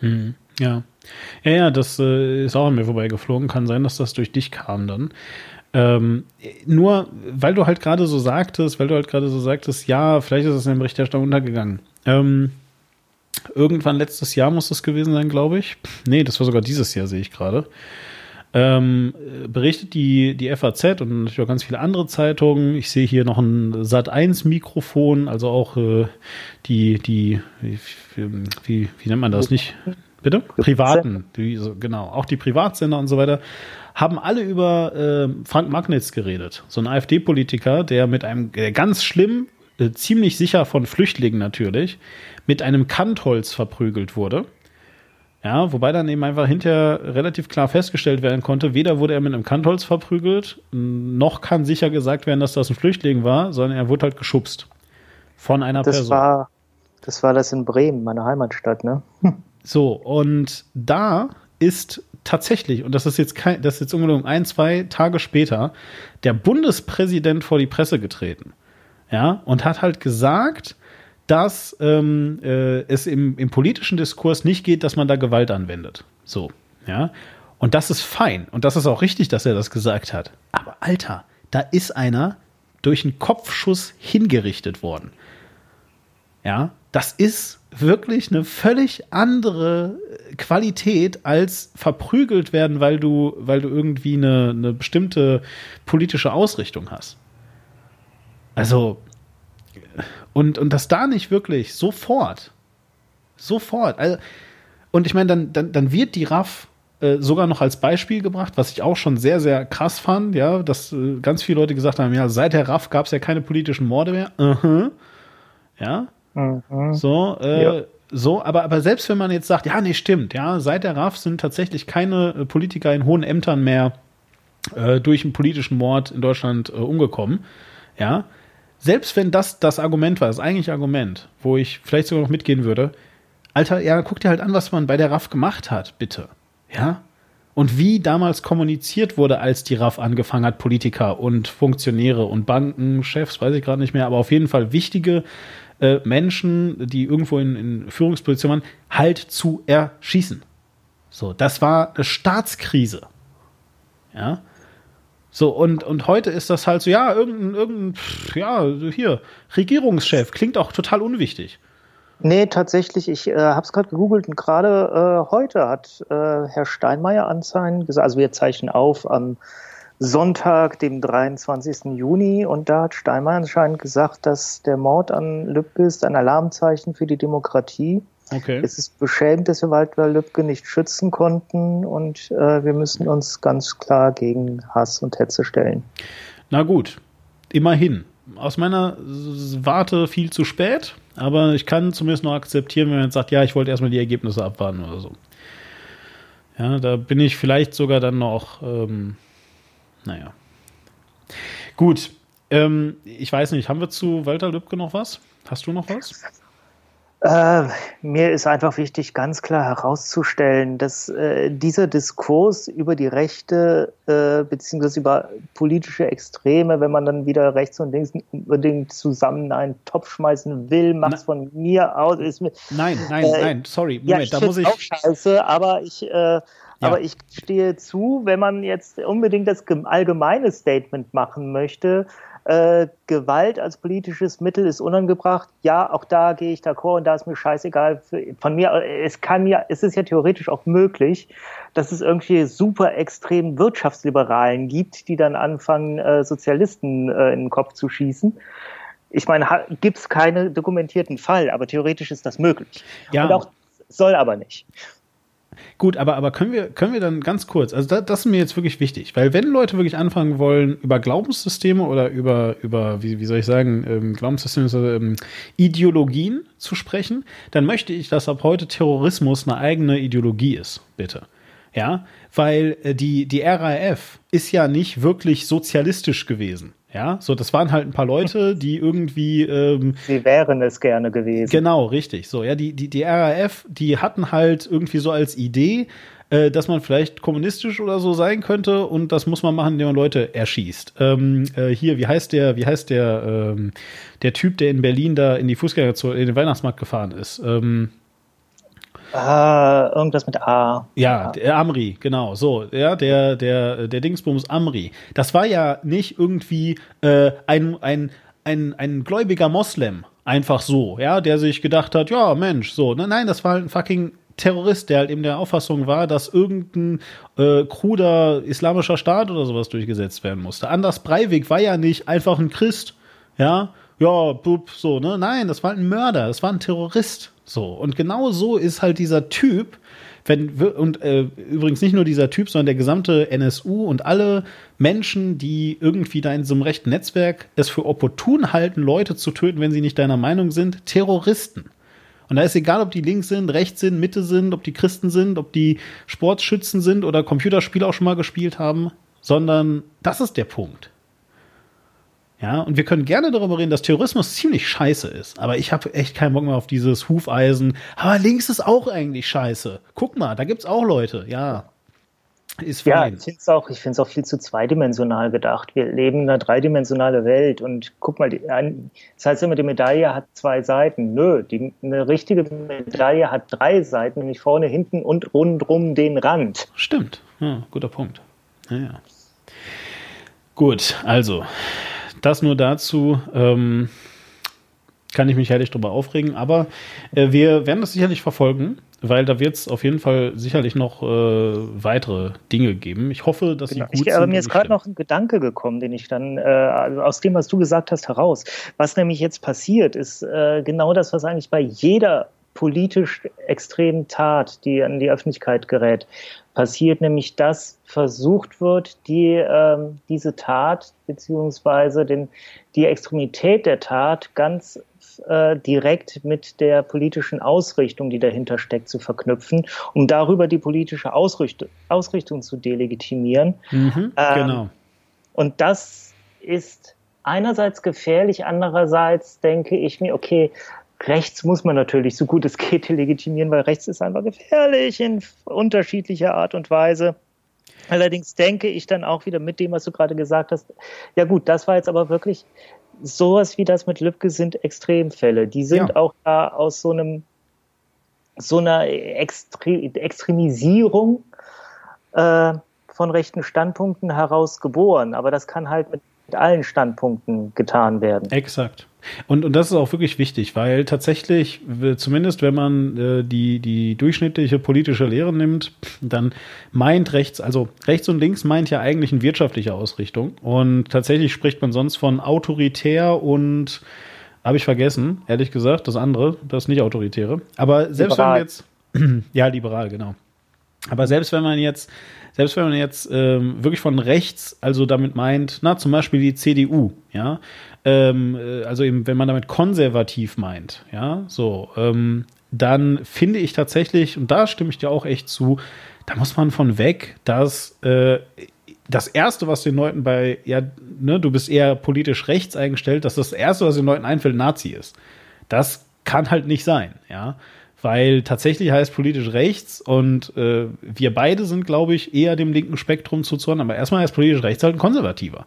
Mhm. Ja. Ja, ja, das äh, ist auch an mir vorbeigeflogen. Kann sein, dass das durch dich kam dann. Ähm, nur, weil du halt gerade so sagtest, weil du halt gerade so sagtest, ja, vielleicht ist es in der Berichterstattung untergegangen. Ähm, irgendwann letztes Jahr muss das gewesen sein, glaube ich. Nee, das war sogar dieses Jahr, sehe ich gerade. Ähm, berichtet die, die FAZ und natürlich auch ganz viele andere Zeitungen. Ich sehe hier noch ein Sat1-Mikrofon, also auch äh, die, die, wie, wie, wie nennt man das nicht? Bitte? Privaten, die, genau. Auch die Privatsender und so weiter haben alle über äh, Frank Magnitz geredet. So ein AfD-Politiker, der mit einem, der ganz schlimm, äh, ziemlich sicher von Flüchtlingen natürlich, mit einem Kantholz verprügelt wurde. Ja, wobei dann eben einfach hinterher relativ klar festgestellt werden konnte, weder wurde er mit einem Kantholz verprügelt, noch kann sicher gesagt werden, dass das ein Flüchtling war, sondern er wurde halt geschubst. Von einer
das
Person.
War, das war das in Bremen, meine Heimatstadt, ne? Hm.
So, und da ist tatsächlich, und das ist jetzt kein, das ist jetzt ungefähr ein, zwei Tage später, der Bundespräsident vor die Presse getreten. Ja, und hat halt gesagt, dass ähm, äh, es im, im politischen Diskurs nicht geht, dass man da Gewalt anwendet. So, ja. Und das ist fein. Und das ist auch richtig, dass er das gesagt hat. Aber Alter, da ist einer durch einen Kopfschuss hingerichtet worden. Ja, das ist wirklich eine völlig andere Qualität als verprügelt werden, weil du, weil du irgendwie eine, eine bestimmte politische Ausrichtung hast. Also, und, und das da nicht wirklich sofort, sofort, also, und ich meine, dann, dann, dann wird die RAF äh, sogar noch als Beispiel gebracht, was ich auch schon sehr, sehr krass fand, ja, dass äh, ganz viele Leute gesagt haben, ja, seit der RAF gab es ja keine politischen Morde mehr. Uh -huh. Ja. -huh. So, äh, ja. so, aber, aber selbst wenn man jetzt sagt, ja, nee, stimmt, ja, seit der RAF sind tatsächlich keine äh, Politiker in hohen Ämtern mehr äh, durch einen politischen Mord in Deutschland äh, umgekommen, ja, selbst wenn das das Argument war, das eigentliche Argument, wo ich vielleicht sogar noch mitgehen würde, Alter, ja, guck dir halt an, was man bei der RAF gemacht hat, bitte. Ja? Und wie damals kommuniziert wurde, als die RAF angefangen hat, Politiker und Funktionäre und Bankenchefs, weiß ich gerade nicht mehr, aber auf jeden Fall wichtige äh, Menschen, die irgendwo in, in Führungspositionen waren, halt zu erschießen. So, das war eine Staatskrise. Ja. So, und, und heute ist das halt so, ja, irgendein, irgendein, ja, hier, Regierungschef, klingt auch total unwichtig.
Nee, tatsächlich, ich äh, habe es gerade gegoogelt und gerade äh, heute hat äh, Herr Steinmeier anscheinend gesagt, also wir zeichnen auf am Sonntag, dem 23. Juni, und da hat Steinmeier anscheinend gesagt, dass der Mord an Lübcke ist ein Alarmzeichen für die Demokratie. Okay. Es ist beschämend, dass wir Walter Lübcke nicht schützen konnten und äh, wir müssen uns ganz klar gegen Hass und Hetze stellen.
Na gut, immerhin. Aus meiner Warte viel zu spät. Aber ich kann zumindest noch akzeptieren, wenn man jetzt sagt, ja, ich wollte erstmal die Ergebnisse abwarten oder so. Ja, da bin ich vielleicht sogar dann noch, ähm, naja. Gut, ähm, ich weiß nicht, haben wir zu Walter Lübcke noch was? Hast du noch was?
Äh, mir ist einfach wichtig, ganz klar herauszustellen, dass äh, dieser Diskurs über die Rechte äh, beziehungsweise über politische Extreme, wenn man dann wieder rechts und links unbedingt zusammen einen Topf schmeißen will, macht es von mir aus. Ist mir,
nein, nein, äh, nein, sorry, Moment,
ja,
da muss ich.
Auch scheiße, aber ich, äh, ja. aber ich stehe zu, wenn man jetzt unbedingt das allgemeine Statement machen möchte, äh, Gewalt als politisches Mittel ist unangebracht. Ja, auch da gehe ich d'accord und da ist mir scheißegal. Von mir, es kann ja, es ist ja theoretisch auch möglich, dass es irgendwie super extrem Wirtschaftsliberalen gibt, die dann anfangen, äh, Sozialisten äh, in den Kopf zu schießen. Ich meine, gibt es keinen dokumentierten Fall, aber theoretisch ist das möglich. Ja. Und auch soll aber nicht.
Gut, aber, aber können wir, können wir dann ganz kurz, also das, das ist mir jetzt wirklich wichtig, weil wenn Leute wirklich anfangen wollen, über Glaubenssysteme oder über, über wie, wie soll ich sagen, ähm, Glaubenssysteme, ähm, Ideologien zu sprechen, dann möchte ich, dass ab heute Terrorismus eine eigene Ideologie ist, bitte. Ja, weil äh, die, die RAF ist ja nicht wirklich sozialistisch gewesen. Ja, so, das waren halt ein paar Leute, die irgendwie. Ähm,
Sie wären es gerne gewesen.
Genau, richtig. So, ja, die, die, die RAF, die hatten halt irgendwie so als Idee, äh, dass man vielleicht kommunistisch oder so sein könnte und das muss man machen, indem man Leute erschießt. Ähm, äh, hier, wie heißt der, wie heißt der, ähm, der Typ, der in Berlin da in die Fußgängerzone, in den Weihnachtsmarkt gefahren ist? Ähm,
Ah, irgendwas mit A.
Ja, der Amri, genau, so, ja, der, der, der Dingsbums Amri. Das war ja nicht irgendwie äh, ein, ein, ein, ein gläubiger Moslem, einfach so, ja, der sich gedacht hat, ja, Mensch, so, ne, nein, das war halt ein fucking Terrorist, der halt eben der Auffassung war, dass irgendein äh, kruder islamischer Staat oder sowas durchgesetzt werden musste. Anders Breivik war ja nicht einfach ein Christ, ja, ja, bup, so, ne? Nein, das war ein Mörder, das war ein Terrorist. So. Und genau so ist halt dieser Typ, wenn, und äh, übrigens nicht nur dieser Typ, sondern der gesamte NSU und alle Menschen, die irgendwie da in so einem rechten Netzwerk es für opportun halten, Leute zu töten, wenn sie nicht deiner Meinung sind, Terroristen. Und da ist egal, ob die links sind, rechts sind, Mitte sind, ob die Christen sind, ob die Sportschützen sind oder Computerspiele auch schon mal gespielt haben, sondern das ist der Punkt. Ja, und wir können gerne darüber reden, dass Terrorismus ziemlich scheiße ist. Aber ich habe echt keinen Bock mehr auf dieses Hufeisen. Aber links ist auch eigentlich scheiße. Guck mal, da gibt's auch Leute, ja.
ist fein. Ja, ich finde es auch, ich auch viel zu zweidimensional gedacht. Wir leben in einer dreidimensionalen Welt und guck mal, die, das heißt immer, die Medaille hat zwei Seiten. Nö, die, eine richtige Medaille hat drei Seiten, nämlich vorne, hinten und rundrum den Rand.
Stimmt, ja, guter Punkt. Ja, ja. Gut, also das nur dazu. Ähm, kann ich mich herrlich drüber aufregen, aber äh, wir werden das sicherlich verfolgen weil da wird es auf jeden Fall sicherlich noch äh, weitere Dinge geben. Ich hoffe, dass genau. sie gut
ich, aber sind. Mir ist gerade noch ein Gedanke gekommen, den ich dann äh, also aus dem, was du gesagt hast, heraus. Was nämlich jetzt passiert, ist äh, genau das, was eigentlich bei jeder politisch extremen Tat, die an die Öffentlichkeit gerät, passiert, nämlich dass versucht wird, die, ähm, diese Tat beziehungsweise den, die Extremität der Tat ganz äh, direkt mit der politischen Ausrichtung, die dahinter steckt, zu verknüpfen, um darüber die politische Ausricht Ausrichtung zu delegitimieren. Mhm, ähm, genau. Und das ist einerseits gefährlich, andererseits denke ich mir, okay, rechts muss man natürlich so gut es geht delegitimieren, weil rechts ist einfach gefährlich in unterschiedlicher Art und Weise. Allerdings denke ich dann auch wieder mit dem, was du gerade gesagt hast, ja gut, das war jetzt aber wirklich sowas wie das mit Lübcke sind Extremfälle. Die sind ja. auch da aus so einem so einer Extre Extremisierung äh, von rechten Standpunkten heraus geboren. Aber das kann halt mit allen Standpunkten getan werden.
Exakt. Und, und das ist auch wirklich wichtig, weil tatsächlich, zumindest wenn man äh, die, die durchschnittliche politische Lehre nimmt, dann meint rechts, also rechts und links meint ja eigentlich eine wirtschaftliche Ausrichtung. Und tatsächlich spricht man sonst von autoritär und habe ich vergessen, ehrlich gesagt, das andere, das nicht autoritäre. Aber selbst liberal. wenn man jetzt, ja, liberal, genau. Aber selbst wenn man jetzt selbst wenn man jetzt ähm, wirklich von rechts, also damit meint, na, zum Beispiel die CDU, ja, ähm, äh, also eben, wenn man damit konservativ meint, ja, so, ähm, dann finde ich tatsächlich, und da stimme ich dir auch echt zu, da muss man von weg, dass äh, das Erste, was den Leuten bei, ja, ne, du bist eher politisch rechts eingestellt, dass das Erste, was den Leuten einfällt, Nazi ist. Das kann halt nicht sein, ja weil tatsächlich heißt politisch rechts und äh, wir beide sind, glaube ich, eher dem linken Spektrum zuzuhören, aber erstmal heißt politisch rechts halt ein konservativer.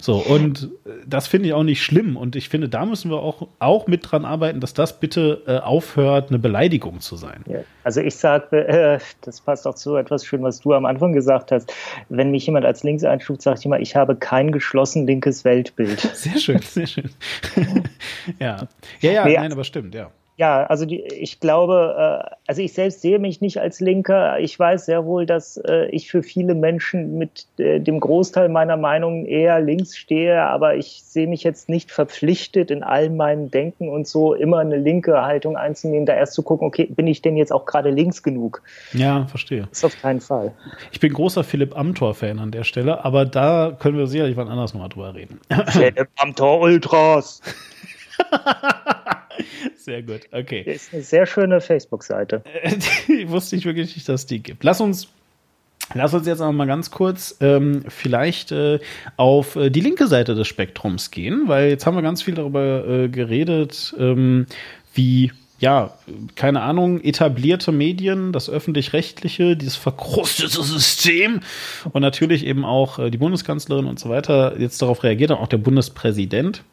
So, und äh, das finde ich auch nicht schlimm und ich finde, da müssen wir auch, auch mit dran arbeiten, dass das bitte äh, aufhört, eine Beleidigung zu sein.
Ja, also ich sage, äh, das passt auch zu etwas schön, was du am Anfang gesagt hast, wenn mich jemand als links einstuft, sage ich immer, ich habe kein geschlossen linkes Weltbild.
Sehr schön, sehr schön. ja, ja, ja, nee, nein, aber stimmt, ja.
Ja, also die, ich glaube, äh, also ich selbst sehe mich nicht als Linker. Ich weiß sehr wohl, dass äh, ich für viele Menschen mit äh, dem Großteil meiner Meinung eher links stehe, aber ich sehe mich jetzt nicht verpflichtet, in all meinem Denken und so immer eine linke Haltung einzunehmen, da erst zu gucken, okay, bin ich denn jetzt auch gerade links genug?
Ja, verstehe.
Das ist auf keinen Fall.
Ich bin großer Philipp Amthor-Fan an der Stelle, aber da können wir sicherlich wann anders nochmal drüber reden.
Philipp Amthor Ultras!
Sehr gut, okay.
Das ist eine sehr schöne Facebook-Seite.
die wusste ich wirklich nicht, dass es die gibt. Lass uns Lass uns jetzt noch mal ganz kurz ähm, vielleicht äh, auf äh, die linke Seite des Spektrums gehen, weil jetzt haben wir ganz viel darüber äh, geredet, ähm, wie ja, keine Ahnung, etablierte Medien, das öffentlich-rechtliche, dieses verkrustete System und natürlich eben auch äh, die Bundeskanzlerin und so weiter jetzt darauf reagiert, und auch der Bundespräsident.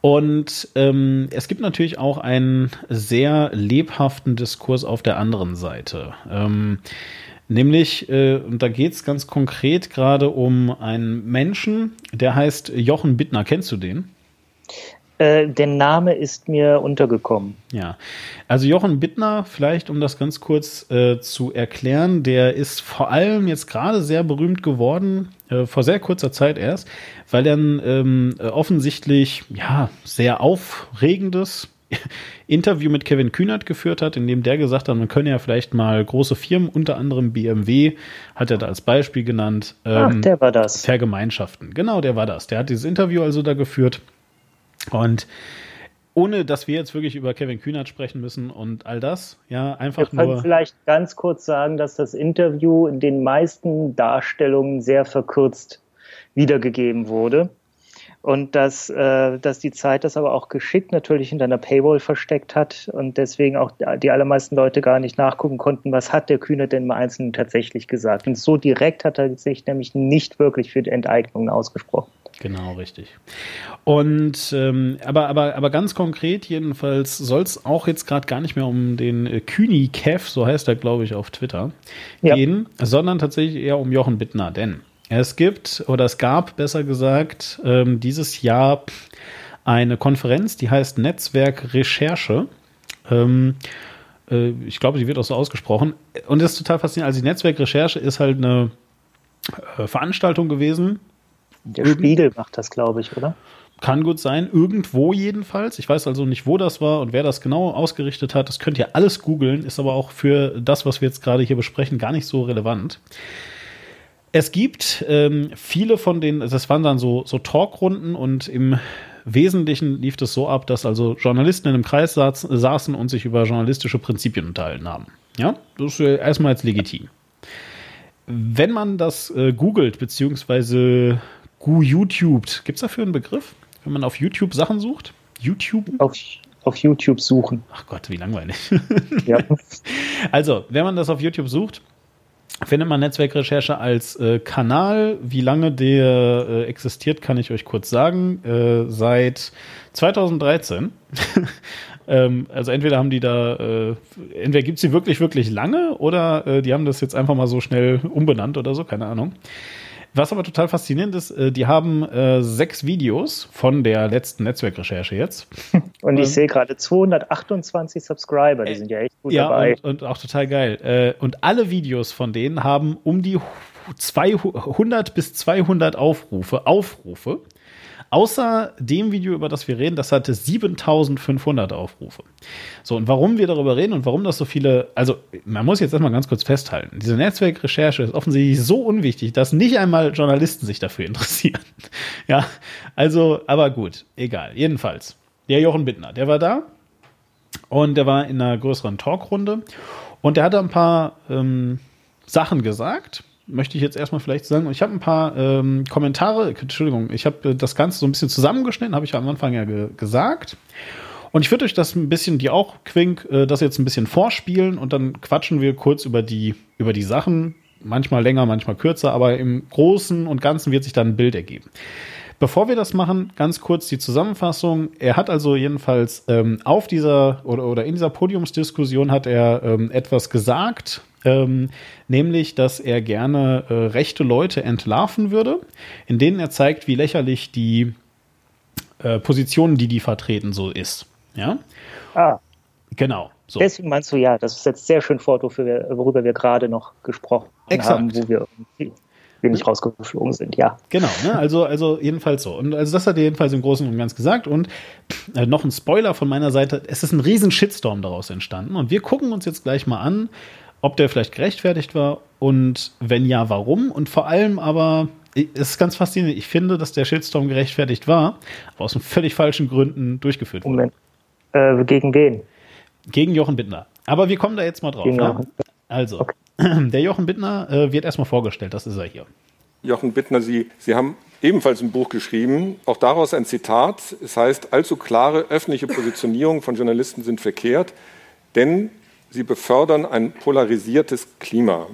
Und ähm, es gibt natürlich auch einen sehr lebhaften Diskurs auf der anderen Seite. Ähm, nämlich, äh, und da geht es ganz konkret gerade um einen Menschen, der heißt Jochen Bittner. Kennst du den?
Äh, der Name ist mir untergekommen.
Ja, also Jochen Bittner, vielleicht um das ganz kurz äh, zu erklären, der ist vor allem jetzt gerade sehr berühmt geworden, äh, vor sehr kurzer Zeit erst, weil er ein ähm, offensichtlich ja sehr aufregendes Interview mit Kevin Kühnert geführt hat, in dem der gesagt hat, man könne ja vielleicht mal große Firmen, unter anderem BMW, hat er da als Beispiel genannt,
ähm, Ach, der war das.
Vergemeinschaften. Genau, der war das. Der hat dieses Interview also da geführt und ohne dass wir jetzt wirklich über Kevin Kühnert sprechen müssen und all das, ja, einfach wir nur.
können vielleicht ganz kurz sagen, dass das Interview in den meisten Darstellungen sehr verkürzt wiedergegeben wurde. und dass, äh, dass die Zeit das aber auch geschickt natürlich hinter einer Paywall versteckt hat und deswegen auch die allermeisten Leute gar nicht nachgucken konnten, was hat der Kühne denn mal einzeln tatsächlich gesagt. Und so direkt hat er sich nämlich nicht wirklich für die Enteignungen ausgesprochen.
Genau, richtig. Und ähm, aber, aber, aber ganz konkret jedenfalls soll es auch jetzt gerade gar nicht mehr um den äh, Kühni Kev, so heißt er, glaube ich, auf Twitter, ja. gehen, sondern tatsächlich eher um Jochen Bittner. Denn es gibt, oder es gab, besser gesagt, ähm, dieses Jahr eine Konferenz, die heißt Netzwerk Recherche. Ähm, äh, ich glaube, die wird auch so ausgesprochen. Und das ist total faszinierend. Also die Netzwerkrecherche ist halt eine äh, Veranstaltung gewesen,
der Spiegel macht das, glaube ich, oder?
Kann gut sein, irgendwo jedenfalls. Ich weiß also nicht, wo das war und wer das genau ausgerichtet hat. Das könnt ihr alles googeln, ist aber auch für das, was wir jetzt gerade hier besprechen, gar nicht so relevant. Es gibt ähm, viele von den, das waren dann so, so Talkrunden und im Wesentlichen lief es so ab, dass also Journalisten in einem Kreis saß, saßen und sich über journalistische Prinzipien unterhalten haben. Ja, das ist erstmal jetzt legitim. Wenn man das äh, googelt, beziehungsweise YouTube. Gibt es dafür einen Begriff, wenn man auf YouTube Sachen sucht? YouTube?
Auf, auf YouTube suchen.
Ach Gott, wie langweilig. Ja. Also, wenn man das auf YouTube sucht, findet man Netzwerkrecherche als äh, Kanal. Wie lange der äh, existiert, kann ich euch kurz sagen. Äh, seit 2013. ähm, also entweder haben die da, äh, entweder gibt es sie wirklich, wirklich lange oder äh, die haben das jetzt einfach mal so schnell umbenannt oder so, keine Ahnung. Was aber total faszinierend ist, äh, die haben äh, sechs Videos von der letzten Netzwerkrecherche jetzt.
Und ich ähm, sehe gerade 228 Subscriber, die sind ja echt gut ja, dabei.
Und, und auch total geil. Äh, und alle Videos von denen haben um die 200 bis 200 Aufrufe, Aufrufe. Außer dem Video, über das wir reden, das hatte 7500 Aufrufe. So, und warum wir darüber reden und warum das so viele, also man muss jetzt erstmal ganz kurz festhalten, diese Netzwerkrecherche ist offensichtlich so unwichtig, dass nicht einmal Journalisten sich dafür interessieren. ja, also, aber gut, egal. Jedenfalls, der Jochen Bittner, der war da und der war in einer größeren Talkrunde und der hat ein paar ähm, Sachen gesagt möchte ich jetzt erstmal vielleicht sagen. Ich habe ein paar ähm, Kommentare, Entschuldigung, ich habe äh, das Ganze so ein bisschen zusammengeschnitten, habe ich ja am Anfang ja ge gesagt. Und ich würde euch das ein bisschen, die auch Quink, äh, das jetzt ein bisschen vorspielen und dann quatschen wir kurz über die, über die Sachen. Manchmal länger, manchmal kürzer, aber im Großen und Ganzen wird sich dann ein Bild ergeben. Bevor wir das machen, ganz kurz die Zusammenfassung. Er hat also jedenfalls ähm, auf dieser oder, oder in dieser Podiumsdiskussion hat er ähm, etwas gesagt, ähm, nämlich, dass er gerne äh, rechte Leute entlarven würde, in denen er zeigt, wie lächerlich die äh, Position, die die vertreten, so ist. Ja.
Ah.
Genau.
So. Deswegen meinst du ja, das ist jetzt sehr schön für, worüber wir gerade noch gesprochen Exakt. haben, wo wir nicht rausgeflogen sind, ja.
Genau, ne? also, also jedenfalls so. Und also das hat er jedenfalls im Großen und Ganzen gesagt. Und äh, noch ein Spoiler von meiner Seite, es ist ein riesen Shitstorm daraus entstanden. Und wir gucken uns jetzt gleich mal an, ob der vielleicht gerechtfertigt war und wenn ja, warum. Und vor allem aber, es ist ganz faszinierend, ich finde, dass der Shitstorm gerechtfertigt war, aber aus völlig falschen Gründen durchgeführt wurde. Moment.
Äh, gegen wen?
Gegen Jochen Bittner. Aber wir kommen da jetzt mal drauf. Ne? Also, okay. Der Jochen Bittner äh, wird erstmal vorgestellt, das ist er hier.
Jochen Bittner, Sie, Sie haben ebenfalls ein Buch geschrieben, auch daraus ein Zitat. Es heißt, allzu klare öffentliche Positionierung von Journalisten sind verkehrt, denn sie befördern ein polarisiertes Klima.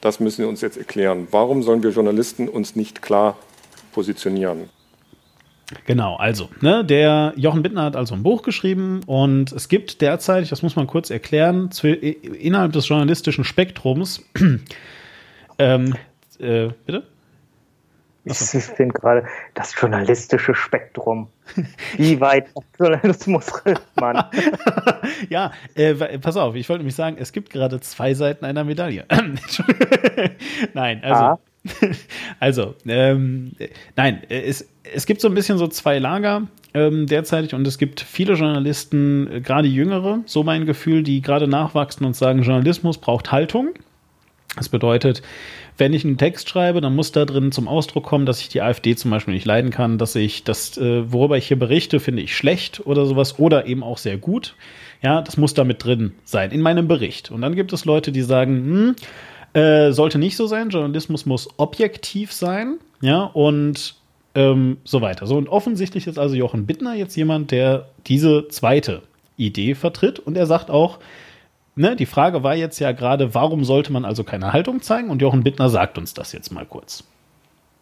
Das müssen Sie uns jetzt erklären. Warum sollen wir Journalisten uns nicht klar positionieren?
Genau, also, ne, der Jochen Bittner hat also ein Buch geschrieben und es gibt derzeit, das muss man kurz erklären, zu, innerhalb des journalistischen Spektrums, ähm, äh, bitte?
Ich finde gerade das journalistische Spektrum. Wie weit Journalismus man?
ja, äh, pass auf, ich wollte nämlich sagen, es gibt gerade zwei Seiten einer Medaille. Nein, also. Ah. Also, ähm, nein, es, es gibt so ein bisschen so zwei Lager ähm, derzeitig und es gibt viele Journalisten, äh, gerade jüngere, so mein Gefühl, die gerade nachwachsen und sagen, Journalismus braucht Haltung. Das bedeutet, wenn ich einen Text schreibe, dann muss da drin zum Ausdruck kommen, dass ich die AfD zum Beispiel nicht leiden kann, dass ich das, äh, worüber ich hier berichte, finde ich schlecht oder sowas oder eben auch sehr gut. Ja, das muss da mit drin sein in meinem Bericht. Und dann gibt es Leute, die sagen, hm, äh, sollte nicht so sein. Journalismus muss objektiv sein. Ja, und ähm, so weiter. So, und offensichtlich ist also Jochen Bittner jetzt jemand, der diese zweite Idee vertritt. Und er sagt auch, ne, die Frage war jetzt ja gerade, warum sollte man also keine Haltung zeigen? Und Jochen Bittner sagt uns das jetzt mal kurz.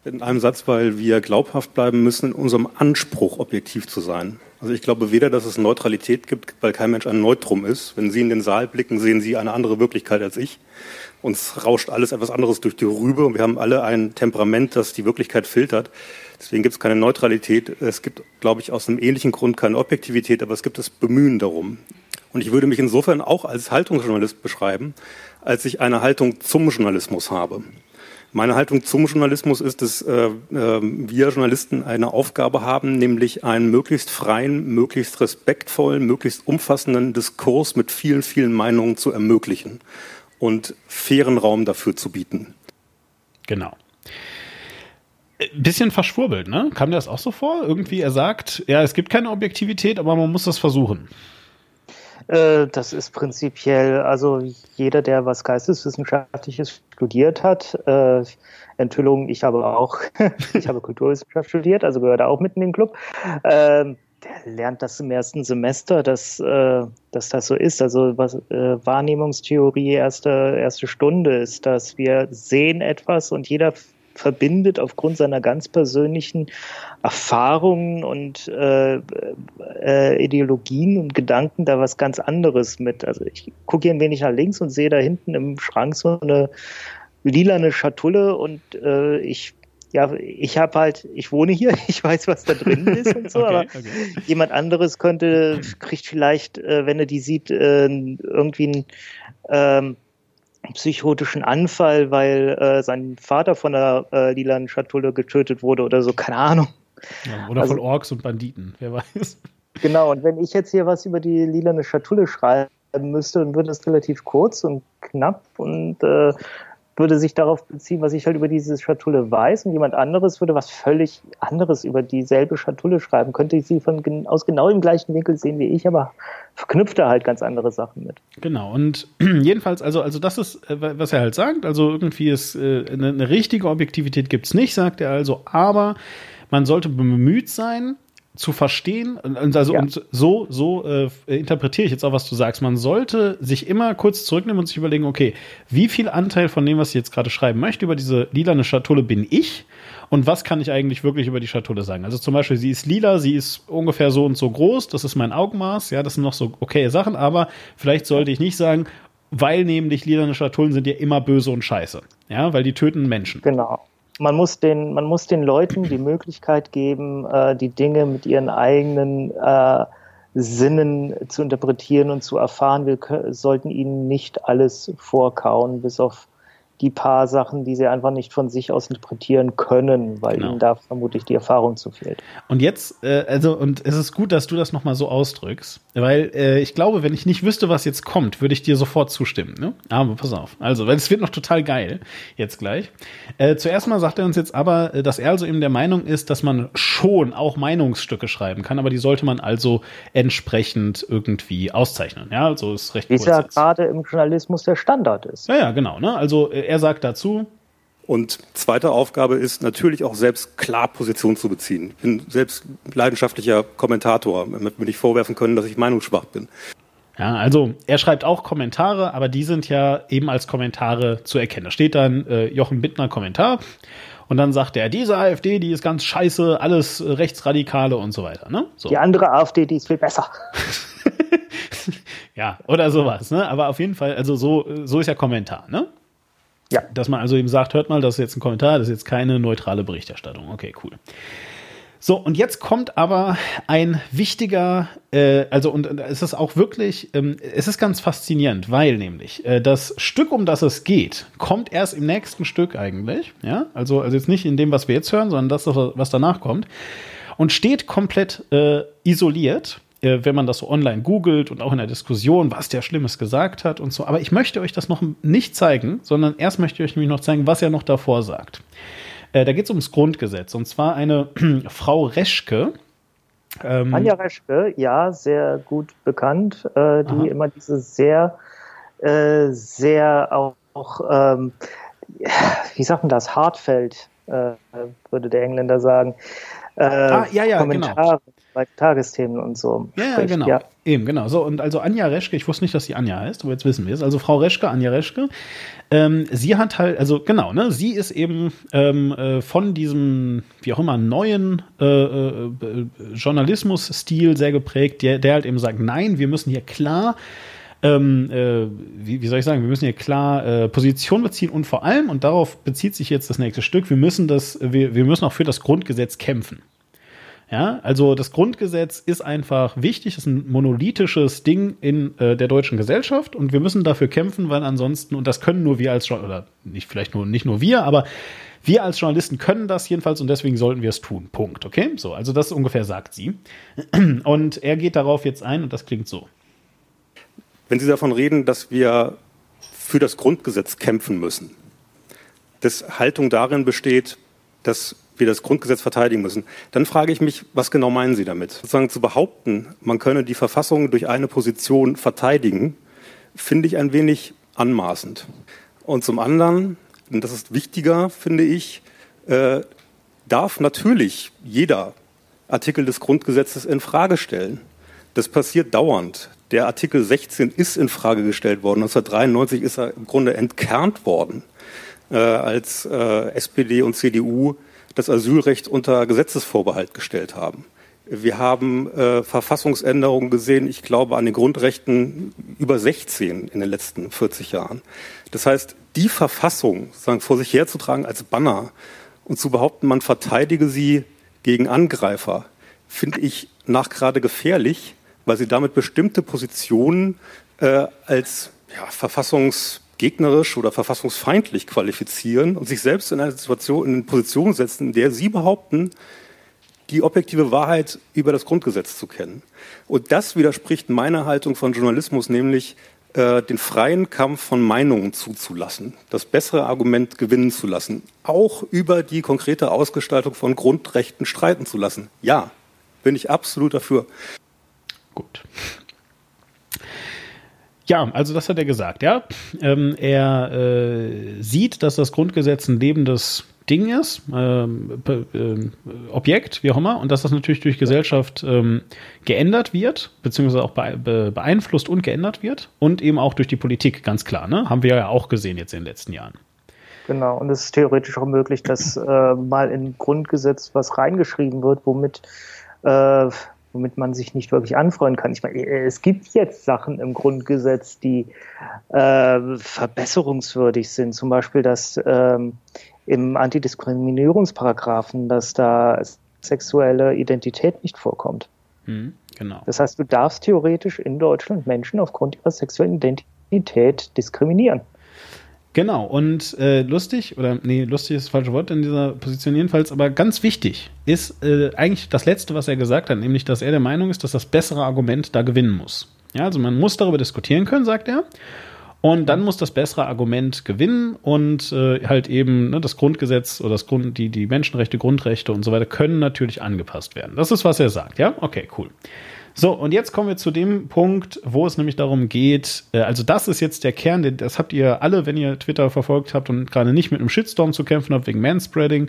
In einem Satz, weil wir glaubhaft bleiben müssen in unserem Anspruch, objektiv zu sein. Also ich glaube weder, dass es Neutralität gibt, weil kein Mensch ein Neutrum ist. Wenn Sie in den Saal blicken, sehen Sie eine andere Wirklichkeit als ich. Uns rauscht alles etwas anderes durch die Rübe und wir haben alle ein Temperament, das die Wirklichkeit filtert. Deswegen gibt es keine Neutralität. Es gibt, glaube ich, aus einem ähnlichen Grund keine Objektivität, aber es gibt das Bemühen darum. Und ich würde mich insofern auch als Haltungsjournalist beschreiben, als ich eine Haltung zum Journalismus habe. Meine Haltung zum Journalismus ist, dass äh, äh, wir Journalisten eine Aufgabe haben, nämlich einen möglichst freien, möglichst respektvollen, möglichst umfassenden Diskurs mit vielen, vielen Meinungen zu ermöglichen und fairen Raum dafür zu bieten.
Genau. Bisschen verschwurbelt, ne? Kam dir das auch so vor? Irgendwie, er sagt, ja, es gibt keine Objektivität, aber man muss das versuchen.
Äh, das ist prinzipiell, also jeder, der was Geisteswissenschaftliches studiert hat, äh, Enthüllung, ich habe auch, ich habe Kulturwissenschaft studiert, also gehört auch mit in den Club. Äh, der lernt das im ersten Semester, dass, äh, dass das so ist. Also was äh, Wahrnehmungstheorie erste, erste Stunde ist, dass wir sehen etwas und jeder verbindet aufgrund seiner ganz persönlichen Erfahrungen und äh, äh, Ideologien und Gedanken da was ganz anderes mit. Also ich gucke hier ein wenig nach links und sehe da hinten im Schrank so eine lilane Schatulle und äh, ich ja, ich habe halt, ich wohne hier, ich weiß, was da drin ist und so, okay, aber okay. jemand anderes könnte, kriegt vielleicht, äh, wenn er die sieht, äh, irgendwie ein ähm, psychotischen Anfall, weil äh, sein Vater von der äh, lilanen Schatulle getötet wurde oder so, keine Ahnung.
Ja, oder also, von Orks und Banditen, wer weiß.
Genau, und wenn ich jetzt hier was über die lilane Schatulle schreiben müsste, dann würde es relativ kurz und knapp und äh, würde sich darauf beziehen, was ich halt über diese Schatulle weiß und jemand anderes würde was völlig anderes über dieselbe Schatulle schreiben. Könnte ich sie von aus genau dem gleichen Winkel sehen wie ich, aber verknüpft er halt ganz andere Sachen mit.
Genau, und jedenfalls, also, also das ist, äh, was er halt sagt, also irgendwie ist äh, eine, eine richtige Objektivität gibt's nicht, sagt er also, aber man sollte bemüht sein, zu verstehen, also ja. und so, so äh, interpretiere ich jetzt auch, was du sagst. Man sollte sich immer kurz zurücknehmen und sich überlegen, okay, wie viel Anteil von dem, was ich jetzt gerade schreiben möchte, über diese lilane Schatulle bin ich und was kann ich eigentlich wirklich über die Schatulle sagen? Also zum Beispiel, sie ist lila, sie ist ungefähr so und so groß, das ist mein Augenmaß, ja, das sind noch so okay Sachen, aber vielleicht sollte ich nicht sagen, weil nämlich lilane Schatullen sind ja immer böse und scheiße, ja, weil die töten Menschen.
Genau man muss den, man muss den Leuten die Möglichkeit geben, äh, die Dinge mit ihren eigenen äh, Sinnen zu interpretieren und zu erfahren. Wir sollten ihnen nicht alles vorkauen, bis auf die paar Sachen, die sie einfach nicht von sich aus interpretieren können, weil genau. ihnen da vermutlich die Erfahrung zu fehlt.
Und jetzt, äh, also, und es ist gut, dass du das nochmal so ausdrückst, weil äh, ich glaube, wenn ich nicht wüsste, was jetzt kommt, würde ich dir sofort zustimmen. Ne? Aber pass auf. Also, weil es wird noch total geil, jetzt gleich. Äh, zuerst mal sagt er uns jetzt aber, äh, dass er also eben der Meinung ist, dass man schon auch Meinungsstücke schreiben kann, aber die sollte man also entsprechend irgendwie auszeichnen. Ja, also ist recht
Wie es ja gerade im Journalismus der Standard ist.
Ja, ja, genau. Ne? Also äh, er sagt dazu.
Und zweite Aufgabe ist natürlich auch selbst klar Position zu beziehen. Ich bin selbst leidenschaftlicher Kommentator, damit wir nicht vorwerfen können, dass ich meinungsschwach bin.
Ja, also er schreibt auch Kommentare, aber die sind ja eben als Kommentare zu erkennen. Da steht dann äh, Jochen Bittner Kommentar und dann sagt er, diese AfD, die ist ganz scheiße, alles Rechtsradikale und so weiter. Ne? So.
Die andere AfD, die ist viel besser.
ja, oder sowas. Ne? Aber auf jeden Fall, also so, so ist ja Kommentar. Ne? Ja. Dass man also eben sagt, hört mal, das ist jetzt ein Kommentar, das ist jetzt keine neutrale Berichterstattung. Okay, cool. So, und jetzt kommt aber ein wichtiger, äh, also und, es ist auch wirklich, ähm, es ist ganz faszinierend, weil nämlich äh, das Stück, um das es geht, kommt erst im nächsten Stück eigentlich, ja, also, also jetzt nicht in dem, was wir jetzt hören, sondern das, was danach kommt und steht komplett äh, isoliert äh, wenn man das so online googelt und auch in der Diskussion, was der Schlimmes gesagt hat und so. Aber ich möchte euch das noch nicht zeigen, sondern erst möchte ich euch nämlich noch zeigen, was er noch davor sagt. Äh, da geht es ums Grundgesetz. Und zwar eine Frau Reschke.
Ähm, Anja Reschke, ja, sehr gut bekannt, äh, die aha. immer diese sehr, äh, sehr auch, auch ähm, wie sagt man das, Hartfeld äh, würde der Engländer sagen.
Äh, ah, ja, ja, genau. Kommentare
genau. Bei Tagesthemen und so.
Ja, ja genau. Ja. Eben, genau. So, und also Anja Reschke, ich wusste nicht, dass sie Anja heißt, aber jetzt wissen wir es. Also Frau Reschke, Anja Reschke, ähm, sie hat halt, also genau, ne, sie ist eben ähm, äh, von diesem, wie auch immer, neuen äh, äh, Journalismusstil sehr geprägt, der, der halt eben sagt, nein, wir müssen hier klar ähm, äh, wie, wie, soll ich sagen, wir müssen hier klar äh, Position beziehen und vor allem, und darauf bezieht sich jetzt das nächste Stück, wir müssen das, wir, wir müssen auch für das Grundgesetz kämpfen. Ja, also das Grundgesetz ist einfach wichtig, ist ein monolithisches Ding in äh, der deutschen Gesellschaft und wir müssen dafür kämpfen, weil ansonsten, und das können nur wir als oder nicht vielleicht nur nicht nur wir, aber wir als Journalisten können das jedenfalls und deswegen sollten wir es tun. Punkt. Okay? So, also das ungefähr sagt sie. Und er geht darauf jetzt ein und das klingt so.
Wenn Sie davon reden, dass wir für das Grundgesetz kämpfen müssen, dass Haltung darin besteht, dass wir das Grundgesetz verteidigen müssen, dann frage ich mich, was genau meinen Sie damit? Sozusagen zu behaupten, man könne die Verfassung durch eine Position verteidigen, finde ich ein wenig anmaßend. Und zum anderen, und das ist wichtiger, finde ich, äh, darf natürlich jeder Artikel des Grundgesetzes in Frage stellen. Das passiert dauernd. Der Artikel 16 ist in Frage gestellt worden. 1993 ist er im Grunde entkernt worden, äh, als äh, SPD und CDU das Asylrecht unter Gesetzesvorbehalt gestellt haben. Wir haben äh, Verfassungsänderungen gesehen, ich glaube an den Grundrechten über 16 in den letzten 40 Jahren. Das heißt, die Verfassung sagen, vor sich herzutragen als Banner und zu behaupten, man verteidige sie gegen Angreifer, finde ich nachgerade gefährlich, weil sie damit bestimmte Positionen äh, als ja, verfassungsgegnerisch oder verfassungsfeindlich qualifizieren und sich selbst in eine Situation, in eine Position setzen, in der sie behaupten, die objektive Wahrheit über das Grundgesetz zu kennen. Und das widerspricht meiner Haltung von Journalismus, nämlich äh, den freien Kampf von Meinungen zuzulassen, das bessere Argument gewinnen zu lassen, auch über die konkrete Ausgestaltung von Grundrechten streiten zu lassen. Ja, bin ich absolut dafür.
Gut. Ja, also das hat er gesagt, ja. Ähm, er äh, sieht, dass das Grundgesetz ein lebendes Ding ist, ähm, äh, Objekt, wie auch immer, und dass das natürlich durch Gesellschaft ähm, geändert wird, beziehungsweise auch be beeinflusst und geändert wird und eben auch durch die Politik, ganz klar, ne? Haben wir ja auch gesehen jetzt in den letzten Jahren.
Genau, und es ist theoretisch auch möglich, dass äh, mal in Grundgesetz was reingeschrieben wird, womit äh, womit man sich nicht wirklich anfreuen kann. Ich meine, es gibt jetzt Sachen im Grundgesetz, die äh, verbesserungswürdig sind. Zum Beispiel, dass ähm, im Antidiskriminierungsparagraphen, dass da sexuelle Identität nicht vorkommt. Mhm, genau. Das heißt, du darfst theoretisch in Deutschland Menschen aufgrund ihrer sexuellen Identität diskriminieren.
Genau, und äh, lustig, oder nee, lustig ist das falsche Wort in dieser Position jedenfalls, aber ganz wichtig ist äh, eigentlich das Letzte, was er gesagt hat, nämlich, dass er der Meinung ist, dass das bessere Argument da gewinnen muss. Ja, also man muss darüber diskutieren können, sagt er. Und dann muss das bessere Argument gewinnen und äh, halt eben ne, das Grundgesetz oder das Grund, die, die Menschenrechte, Grundrechte und so weiter können natürlich angepasst werden. Das ist, was er sagt, ja? Okay, cool. So, und jetzt kommen wir zu dem Punkt, wo es nämlich darum geht, äh, also das ist jetzt der Kern, das habt ihr alle, wenn ihr Twitter verfolgt habt und gerade nicht mit einem Shitstorm zu kämpfen habt wegen Manspreading,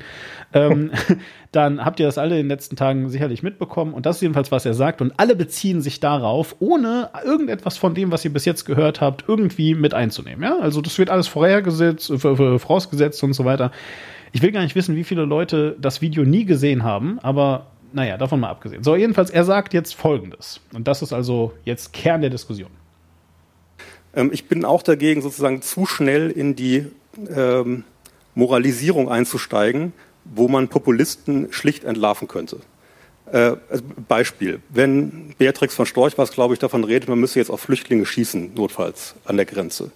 ähm, dann habt ihr das alle in den letzten Tagen sicherlich mitbekommen. Und das ist jedenfalls, was er sagt. Und alle beziehen sich darauf, ohne irgendetwas von dem, was ihr bis jetzt gehört habt, irgendwie mit einzunehmen. Ja? Also das wird alles vorhergesetzt, äh, vorausgesetzt und so weiter. Ich will gar nicht wissen, wie viele Leute das Video nie gesehen haben, aber naja, davon mal abgesehen. So, jedenfalls, er sagt jetzt Folgendes. Und das ist also jetzt Kern der Diskussion.
Ähm, ich bin auch dagegen, sozusagen zu schnell in die ähm, Moralisierung einzusteigen, wo man Populisten schlicht entlarven könnte. Äh, also Beispiel, wenn Beatrix von Storch was, glaube ich, davon redet, man müsse jetzt auf Flüchtlinge schießen, notfalls an der Grenze,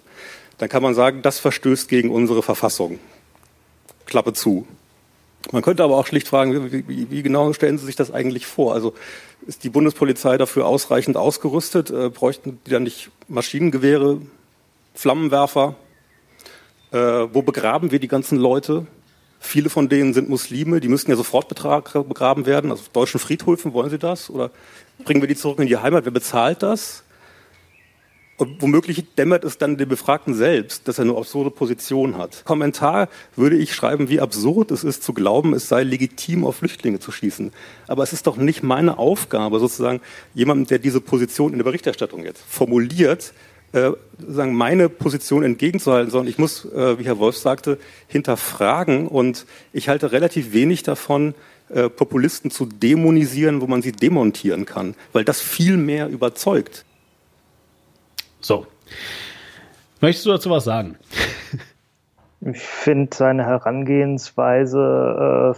dann kann man sagen, das verstößt gegen unsere Verfassung. Klappe zu. Man könnte aber auch schlicht fragen, wie, wie, genau stellen Sie sich das eigentlich vor? Also ist die Bundespolizei dafür ausreichend ausgerüstet? Äh, bräuchten die dann nicht Maschinengewehre, Flammenwerfer? Äh, wo begraben wir die ganzen Leute? Viele von denen sind Muslime, die müssten ja sofort begraben werden. Also auf deutschen Friedhöfen wollen Sie das? Oder bringen wir die zurück in die Heimat? Wer bezahlt das? Womöglich dämmert es dann dem Befragten selbst, dass er eine absurde Position hat. Kommentar würde ich schreiben, wie absurd es ist zu glauben, es sei legitim, auf Flüchtlinge zu schießen. Aber es ist doch nicht meine Aufgabe, sozusagen jemandem, der diese Position in der Berichterstattung jetzt formuliert, äh, sagen, meine Position entgegenzuhalten, sondern ich muss, äh, wie Herr Wolf sagte, hinterfragen. Und ich halte relativ wenig davon, äh, Populisten zu dämonisieren, wo man sie demontieren kann, weil das viel mehr überzeugt.
So. Möchtest du dazu was sagen?
Ich finde seine Herangehensweise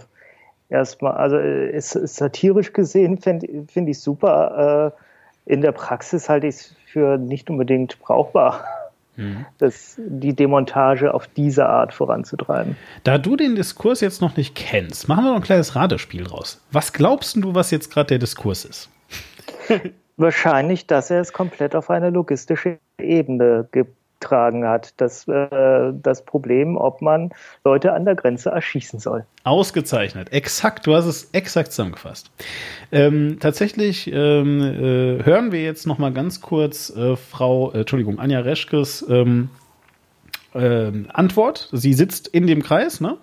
äh, erstmal, also ist, ist satirisch gesehen, finde find ich super. Äh, in der Praxis halte ich es für nicht unbedingt brauchbar. Mhm. Das, die Demontage auf diese Art voranzutreiben.
Da du den Diskurs jetzt noch nicht kennst, machen wir noch ein kleines Ratespiel raus. Was glaubst du, was jetzt gerade der Diskurs ist?
Wahrscheinlich, dass er es komplett auf eine logistische Ebene getragen hat. Das, äh, das Problem, ob man Leute an der Grenze erschießen soll.
Ausgezeichnet. Exakt, du hast es exakt zusammengefasst. Ähm, tatsächlich ähm, äh, hören wir jetzt noch mal ganz kurz äh, Frau, äh, Entschuldigung, Anja Reschkes ähm, ähm Antwort. Sie sitzt in dem Kreis ne?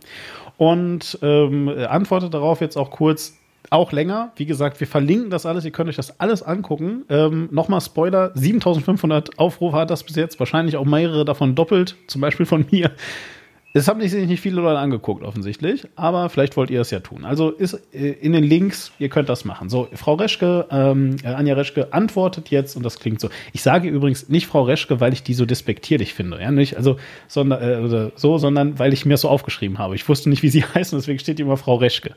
und ähm, antwortet darauf jetzt auch kurz, auch länger. Wie gesagt, wir verlinken das alles. Ihr könnt euch das alles angucken. Ähm, Nochmal Spoiler: 7500 Aufrufe hat das bis jetzt. Wahrscheinlich auch mehrere davon doppelt. Zum Beispiel von mir. Es haben sich nicht viele Leute angeguckt, offensichtlich, aber vielleicht wollt ihr es ja tun. Also ist äh, in den Links, ihr könnt das machen. So, Frau Reschke, ähm, äh, Anja Reschke antwortet jetzt und das klingt so. Ich sage übrigens nicht Frau Reschke, weil ich die so despektierlich finde, ja, nicht, also, sondern, äh, oder so, sondern weil ich mir das so aufgeschrieben habe. Ich wusste nicht, wie sie heißen, deswegen steht immer Frau Reschke.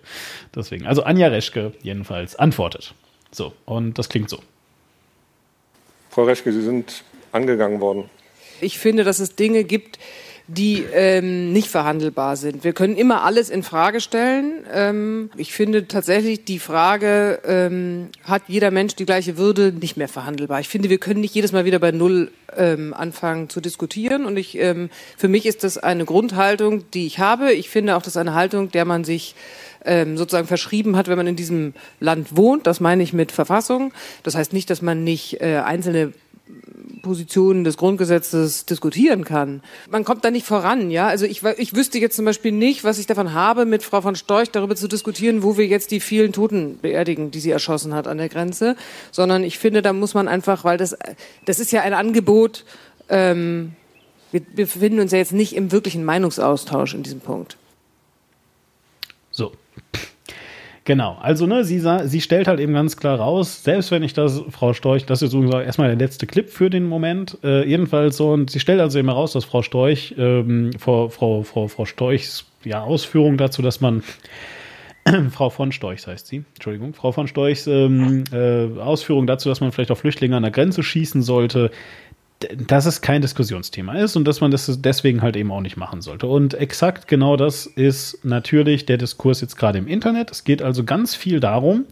Deswegen, also Anja Reschke jedenfalls antwortet. So, und das klingt so.
Frau Reschke, Sie sind angegangen worden.
Ich finde, dass es Dinge gibt, die ähm, nicht verhandelbar sind. Wir können immer alles in Frage stellen. Ähm, ich finde tatsächlich die Frage, ähm, hat jeder Mensch die gleiche Würde, nicht mehr verhandelbar. Ich finde, wir können nicht jedes Mal wieder bei Null ähm, anfangen zu diskutieren. Und ich, ähm, für mich ist das eine Grundhaltung, die ich habe. Ich finde auch, das ist eine Haltung, der man sich ähm, sozusagen verschrieben hat, wenn man in diesem Land wohnt. Das meine ich mit Verfassung. Das heißt nicht, dass man nicht äh, einzelne Positionen des Grundgesetzes diskutieren kann. Man kommt da nicht voran, ja. Also ich, ich wüsste jetzt zum Beispiel nicht, was ich davon habe, mit Frau von Storch darüber zu diskutieren, wo wir jetzt die vielen Toten beerdigen, die sie erschossen hat an der Grenze, sondern ich finde, da muss man einfach, weil das, das ist ja ein Angebot, ähm, wir befinden uns ja jetzt nicht im wirklichen Meinungsaustausch in diesem Punkt.
So. Genau, also ne, sie, sie stellt halt eben ganz klar raus, selbst wenn ich das, Frau Storch, das ist übrigens erstmal der letzte Clip für den Moment, äh, jedenfalls so, und sie stellt also eben heraus, dass Frau Storch, ähm, Frau, Frau, Frau, Frau Storchs ja, Ausführung dazu, dass man Frau von Storchs heißt sie, Entschuldigung, Frau von Storchs ähm, äh, Ausführung dazu, dass man vielleicht auf Flüchtlinge an der Grenze schießen sollte, dass es kein Diskussionsthema ist und dass man das deswegen halt eben auch nicht machen sollte. Und exakt genau das ist natürlich der Diskurs jetzt gerade im Internet. Es geht also ganz viel darum,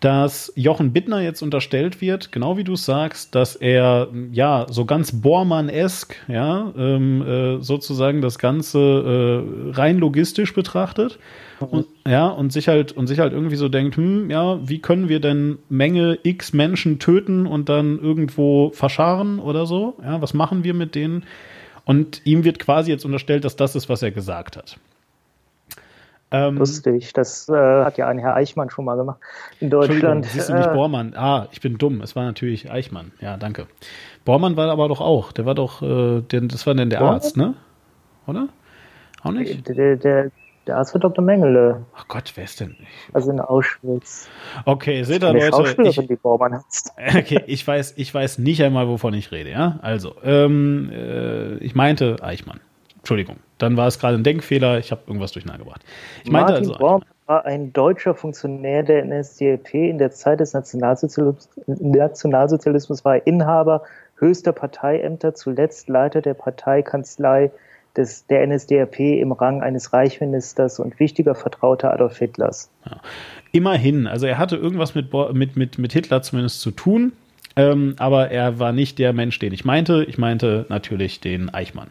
dass Jochen Bittner jetzt unterstellt wird, genau wie du sagst, dass er ja so ganz Bormann-esk, ja, ähm, äh, sozusagen das Ganze äh, rein logistisch betrachtet und, ja, und sich halt, und sich halt irgendwie so denkt, hm, ja, wie können wir denn Menge X Menschen töten und dann irgendwo verscharen oder so? Ja, was machen wir mit denen? Und ihm wird quasi jetzt unterstellt, dass das ist, was er gesagt hat.
Ähm, Lustig, das äh, hat ja ein Herr Eichmann schon mal gemacht in Deutschland.
Siehst du nicht äh, Bormann? Ah, ich bin dumm. Es war natürlich Eichmann. Ja, danke. Bormann war aber doch auch. Der war doch, äh, der, das war denn der Bormann? Arzt, ne? Oder? Auch nicht?
Der, der, der Arzt war Dr. Mengele.
Ach Gott, wer ist denn?
Also in Auschwitz.
Okay, seht ihr Leute. Ich, die Bormann Okay, ich weiß, ich weiß nicht einmal, wovon ich rede, ja? Also, ähm, äh, ich meinte Eichmann. Entschuldigung, dann war es gerade ein Denkfehler, ich habe irgendwas durcheinander gebracht. Ich
meinte Martin also Bormann war ein deutscher Funktionär der NSDAP. In der Zeit des Nationalsozialismus, Nationalsozialismus war er Inhaber höchster Parteiämter, zuletzt Leiter der Parteikanzlei des, der NSDAP im Rang eines Reichsministers und wichtiger Vertrauter Adolf Hitlers.
Ja. Immerhin, also er hatte irgendwas mit, mit, mit, mit Hitler zumindest zu tun, ähm, aber er war nicht der Mensch, den ich meinte. Ich meinte natürlich den Eichmann.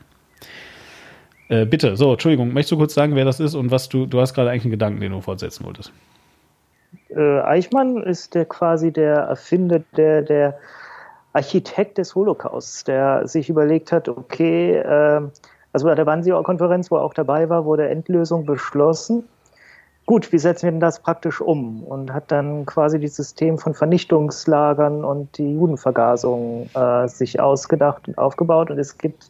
Äh, bitte, so, Entschuldigung, möchtest du kurz sagen, wer das ist und was du, du hast gerade eigentlich einen Gedanken, den du fortsetzen wolltest?
Äh, Eichmann ist der quasi der Erfinder der, der Architekt des Holocausts, der sich überlegt hat, okay, äh, also bei der Wannsee-Konferenz, wo er auch dabei war, wurde Endlösung beschlossen. Gut, wie setzen wir denn das praktisch um? Und hat dann quasi das System von Vernichtungslagern und die Judenvergasung äh, sich ausgedacht und aufgebaut. Und es gibt,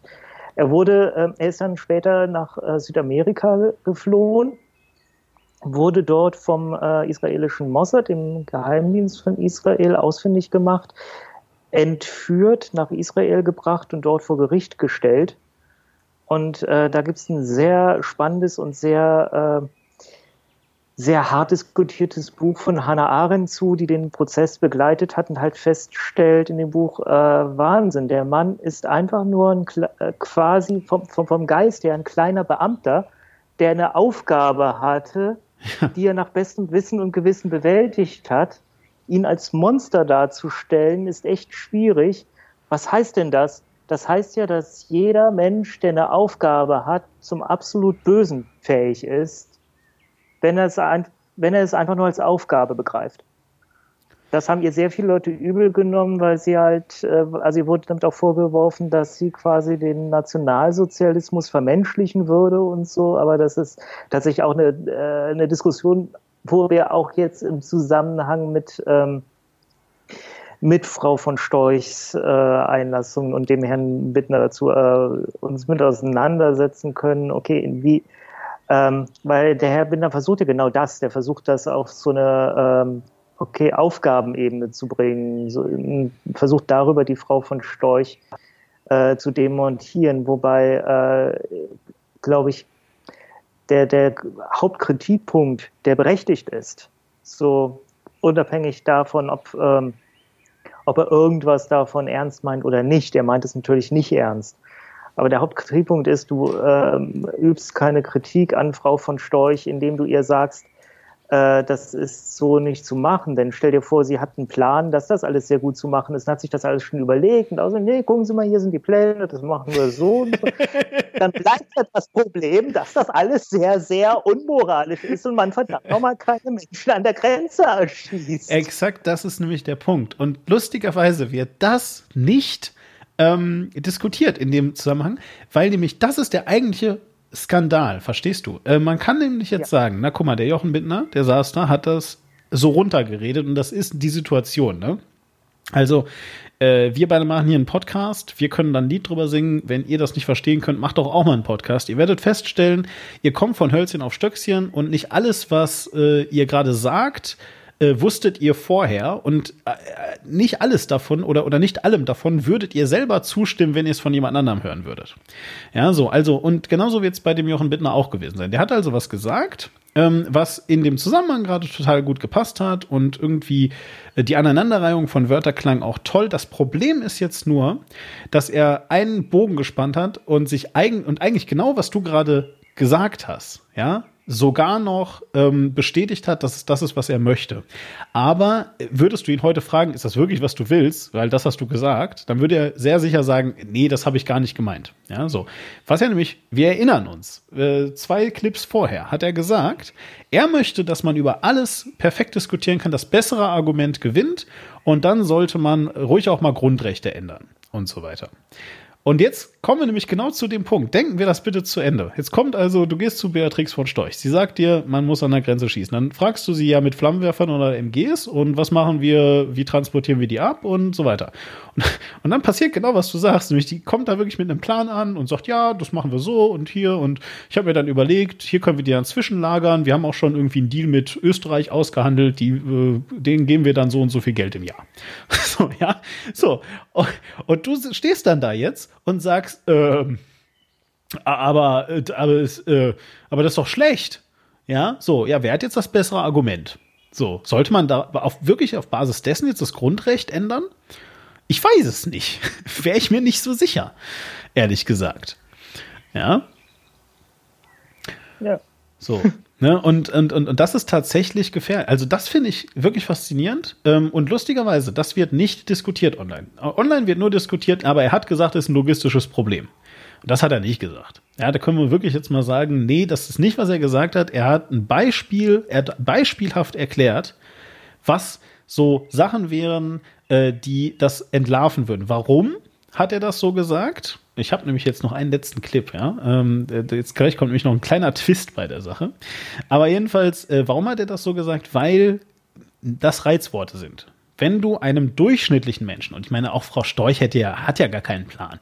er wurde, äh, er ist dann später nach äh, Südamerika geflohen, wurde dort vom äh, israelischen Mossad, dem Geheimdienst von Israel, ausfindig gemacht, entführt, nach Israel gebracht und dort vor Gericht gestellt. Und äh, da gibt es ein sehr spannendes und sehr, äh, sehr hart diskutiertes Buch von Hannah Arendt zu, die den Prozess begleitet hat und halt feststellt in dem Buch, äh, Wahnsinn, der Mann ist einfach nur ein, äh, quasi vom, vom, vom Geist her ein kleiner Beamter, der eine Aufgabe hatte, die er nach bestem Wissen und Gewissen bewältigt hat ihn als Monster darzustellen, ist echt schwierig. Was heißt denn das? Das heißt ja, dass jeder Mensch, der eine Aufgabe hat, zum absolut Bösen fähig ist, wenn er es, ein, wenn er es einfach nur als Aufgabe begreift. Das haben ihr sehr viele Leute übel genommen, weil sie halt, äh, also ihr wurde damit auch vorgeworfen, dass sie quasi den Nationalsozialismus vermenschlichen würde und so, aber das ist tatsächlich auch eine, äh, eine Diskussion wo wir auch jetzt im Zusammenhang mit, ähm, mit Frau von Storchs äh, Einlassung und dem Herrn Bittner dazu äh, uns mit auseinandersetzen können, okay, wie, ähm, weil der Herr Bittner versucht ja genau das, der versucht das auf so eine ähm, okay, Aufgabenebene zu bringen, so, versucht darüber die Frau von Storch äh, zu demontieren, wobei, äh, glaube ich, der, der Hauptkritikpunkt, der berechtigt ist, so unabhängig davon, ob, ähm, ob er irgendwas davon ernst meint oder nicht. Er meint es natürlich nicht ernst. Aber der Hauptkritikpunkt ist, du ähm, übst keine Kritik an Frau von Storch, indem du ihr sagst, äh, das ist so nicht zu machen. Denn stell dir vor, sie hat einen Plan, dass das alles sehr gut zu machen ist, und hat sich das alles schon überlegt und also, nee, gucken Sie mal, hier sind die Pläne, das machen wir so und so. Dann bleibt ja das Problem, dass das alles sehr, sehr unmoralisch ist und man verdammt nochmal keine Menschen an der Grenze erschießt.
Exakt, das ist nämlich der Punkt. Und lustigerweise wird das nicht ähm, diskutiert in dem Zusammenhang, weil nämlich das ist der eigentliche Skandal, verstehst du? Äh, man kann nämlich jetzt ja. sagen, na guck mal, der Jochen Bittner, der saß da, hat das so runtergeredet und das ist die Situation, ne? Also, äh, wir beide machen hier einen Podcast, wir können dann ein Lied drüber singen. Wenn ihr das nicht verstehen könnt, macht doch auch mal einen Podcast. Ihr werdet feststellen, ihr kommt von Hölzchen auf Stöckchen und nicht alles, was äh, ihr gerade sagt, äh, wusstet ihr vorher und äh, nicht alles davon oder, oder nicht allem davon würdet ihr selber zustimmen, wenn ihr es von jemand anderem hören würdet. Ja, so, also, und genauso wird es bei dem Jochen Bittner auch gewesen sein. Der hat also was gesagt, ähm, was in dem Zusammenhang gerade total gut gepasst hat und irgendwie äh, die Aneinanderreihung von Wörter klang auch toll. Das Problem ist jetzt nur, dass er einen Bogen gespannt hat und sich eigen und eigentlich genau, was du gerade gesagt hast, ja, sogar noch ähm, bestätigt hat, dass das ist, was er möchte. Aber würdest du ihn heute fragen, ist das wirklich, was du willst? Weil das hast du gesagt, dann würde er sehr sicher sagen, nee, das habe ich gar nicht gemeint. Ja, so. Was er nämlich, wir erinnern uns, äh, zwei Clips vorher hat er gesagt, er möchte, dass man über alles perfekt diskutieren kann, das bessere Argument gewinnt und dann sollte man ruhig auch mal Grundrechte ändern und so weiter. Und jetzt kommen wir nämlich genau zu dem Punkt. Denken wir das bitte zu Ende. Jetzt kommt also, du gehst zu Beatrix von Storch. Sie sagt dir, man muss an der Grenze schießen. Dann fragst du sie ja mit Flammenwerfern oder MGs und was machen wir, wie transportieren wir die ab und so weiter. Und, und dann passiert genau, was du sagst. Nämlich, die kommt da wirklich mit einem Plan an und sagt, ja, das machen wir so und hier. Und ich habe mir dann überlegt, hier können wir die dann zwischenlagern. Wir haben auch schon irgendwie einen Deal mit Österreich ausgehandelt. Die, äh, denen geben wir dann so und so viel Geld im Jahr. So, ja. So. Und, und du stehst dann da jetzt und sagst, ähm, aber, äh, aber, äh, aber das ist doch schlecht. Ja, so, ja, wer hat jetzt das bessere Argument? So, sollte man da auf, wirklich auf Basis dessen jetzt das Grundrecht ändern? Ich weiß es nicht. Wäre ich mir nicht so sicher, ehrlich gesagt. Ja.
Ja.
So. Ne? Und, und, und, und das ist tatsächlich gefährlich. Also, das finde ich wirklich faszinierend. Ähm, und lustigerweise, das wird nicht diskutiert online. Online wird nur diskutiert, aber er hat gesagt, es ist ein logistisches Problem. Und das hat er nicht gesagt. Ja, da können wir wirklich jetzt mal sagen, nee, das ist nicht, was er gesagt hat. Er hat ein Beispiel, er hat beispielhaft erklärt, was so Sachen wären, äh, die das entlarven würden. Warum hat er das so gesagt? Ich habe nämlich jetzt noch einen letzten Clip, ja. Ähm, jetzt gleich kommt nämlich noch ein kleiner Twist bei der Sache. Aber jedenfalls, äh, warum hat er das so gesagt? Weil das Reizworte sind. Wenn du einem durchschnittlichen Menschen, und ich meine, auch Frau Storch hätte ja, hat ja gar keinen Plan.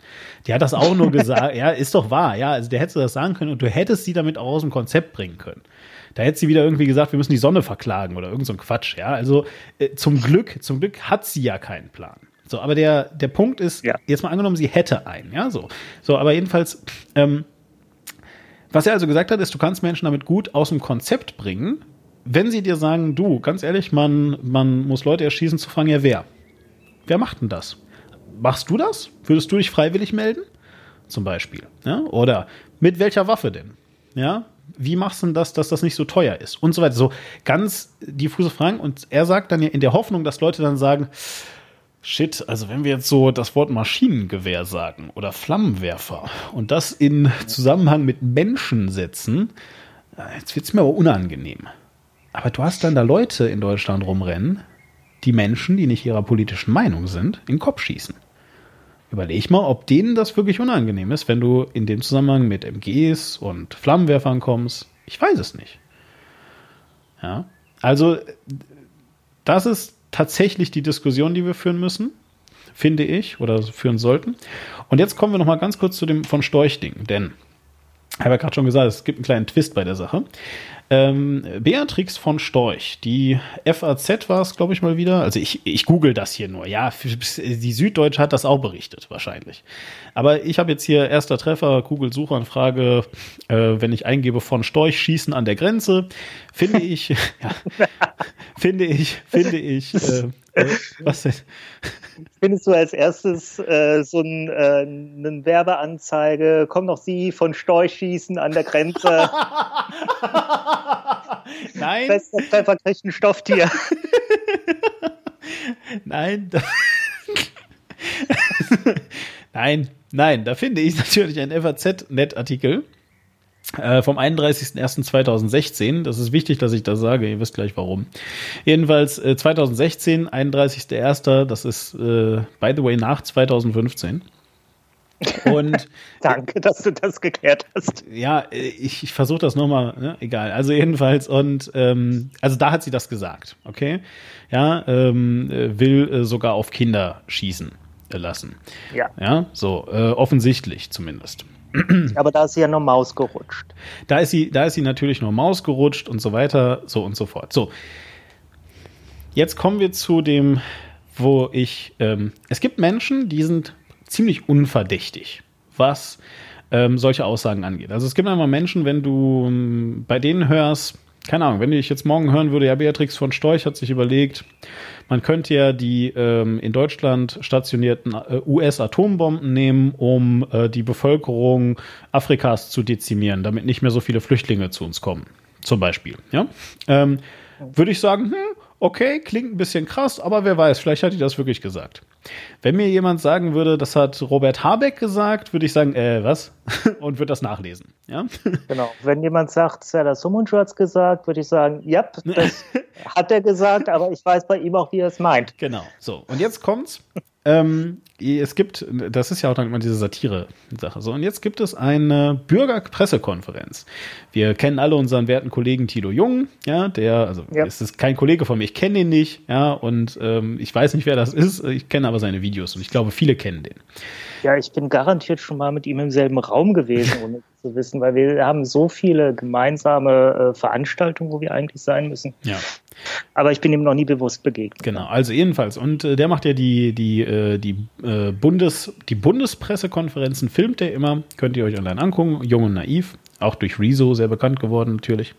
Die hat das auch nur gesagt, ja, ist doch wahr, ja, also der hätte das sagen können und du hättest sie damit auch aus dem Konzept bringen können. Da hätte sie wieder irgendwie gesagt, wir müssen die Sonne verklagen oder irgend so ein Quatsch, ja. Also äh, zum Glück, zum Glück hat sie ja keinen Plan. So, aber der, der Punkt ist, ja. jetzt mal angenommen, sie hätte einen, ja, so. So, aber jedenfalls, ähm, was er also gesagt hat, ist, du kannst Menschen damit gut aus dem Konzept bringen, wenn sie dir sagen, du, ganz ehrlich, man, man muss Leute erschießen, zu fragen, ja, wer? Wer macht denn das? Machst du das? Würdest du dich freiwillig melden? Zum Beispiel. Ja? Oder mit welcher Waffe denn? Ja? wie machst du denn das, dass das nicht so teuer ist? Und so weiter. So ganz diffuse Fragen. Und er sagt dann ja in der Hoffnung, dass Leute dann sagen, Shit, also wenn wir jetzt so das Wort Maschinengewehr sagen oder Flammenwerfer und das in Zusammenhang mit Menschen setzen, jetzt wird es mir aber unangenehm. Aber du hast dann da Leute in Deutschland rumrennen, die Menschen, die nicht ihrer politischen Meinung sind, in den Kopf schießen. Überleg mal, ob denen das wirklich unangenehm ist, wenn du in dem Zusammenhang mit MGs und Flammenwerfern kommst. Ich weiß es nicht. Ja. Also, das ist tatsächlich die Diskussion, die wir führen müssen, finde ich, oder führen sollten. Und jetzt kommen wir noch mal ganz kurz zu dem von Storch-Ding, denn habe ja gerade schon gesagt, es gibt einen kleinen Twist bei der Sache. Ähm, Beatrix von Storch, die FAZ war es, glaube ich, mal wieder. Also ich, ich google das hier nur. Ja, die Süddeutsche hat das auch berichtet, wahrscheinlich. Aber ich habe jetzt hier erster Treffer, Google-Suchanfrage, äh, wenn ich eingebe von Storch schießen an der Grenze, finde ich, ja, finde ich, finde ich, äh, was denn?
Findest du als erstes äh, so ein, äh, eine Werbeanzeige, komm doch Sie von Storchschießen an der Grenze.
Nein.
Bester Treffer kriegt ein Stofftier.
nein. nein, nein, da finde ich natürlich einen FAZ-Net-Artikel äh, vom 31.01.2016. Das ist wichtig, dass ich das sage. Ihr wisst gleich warum. Jedenfalls äh, 2016, 31.01. Das ist, äh, by the way, nach 2015. Und
danke, dass du das geklärt hast.
Ja, äh, ich, ich versuche das nochmal, ne? egal. Also jedenfalls, und ähm, also da hat sie das gesagt, okay? Ja, ähm, äh, will äh, sogar auf Kinder schießen lassen.
Ja.
Ja, so, äh, offensichtlich zumindest.
Aber da ist sie ja nur Maus gerutscht.
Da ist sie, da ist sie natürlich nur Maus gerutscht und so weiter, so und so fort. So. Jetzt kommen wir zu dem, wo ich, ähm, es gibt Menschen, die sind ziemlich unverdächtig, was ähm, solche Aussagen angeht. Also es gibt einmal Menschen, wenn du ähm, bei denen hörst, keine Ahnung, wenn ich jetzt morgen hören würde, ja, Beatrix von Storch hat sich überlegt, man könnte ja die ähm, in Deutschland stationierten äh, US-Atombomben nehmen, um äh, die Bevölkerung Afrikas zu dezimieren, damit nicht mehr so viele Flüchtlinge zu uns kommen. Zum Beispiel. Ja? Ähm, würde ich sagen, hm, okay, klingt ein bisschen krass, aber wer weiß, vielleicht hat die das wirklich gesagt. Wenn mir jemand sagen würde, das hat Robert Habeck gesagt, würde ich sagen, äh, was? Und würde das nachlesen. Ja?
Genau. Wenn jemand sagt, Sarah Sumuncu hat es gesagt, würde ich sagen, ja, das hat er gesagt, aber ich weiß bei ihm auch, wie er es meint.
Genau. So, und jetzt kommt's. Ähm, es gibt, das ist ja auch dann immer diese Satire-Sache. So, und jetzt gibt es eine Bürgerpressekonferenz. Wir kennen alle unseren werten Kollegen Tilo Jung, ja, der, also ja. es ist kein Kollege von mir, ich kenne ihn nicht, ja, und ähm, ich weiß nicht, wer das ist, ich kenne aber seine Videos und ich glaube, viele kennen den.
Ja, ich bin garantiert schon mal mit ihm im selben Raum gewesen, ohne zu wissen, weil wir haben so viele gemeinsame äh, Veranstaltungen, wo wir eigentlich sein müssen.
Ja.
Aber ich bin ihm noch nie bewusst begegnet.
Genau, also jedenfalls. Und äh, der macht ja die, die, äh, die, äh, Bundes, die Bundespressekonferenzen, filmt er immer. Könnt ihr euch online angucken. Jung und naiv. Auch durch Rezo sehr bekannt geworden, natürlich.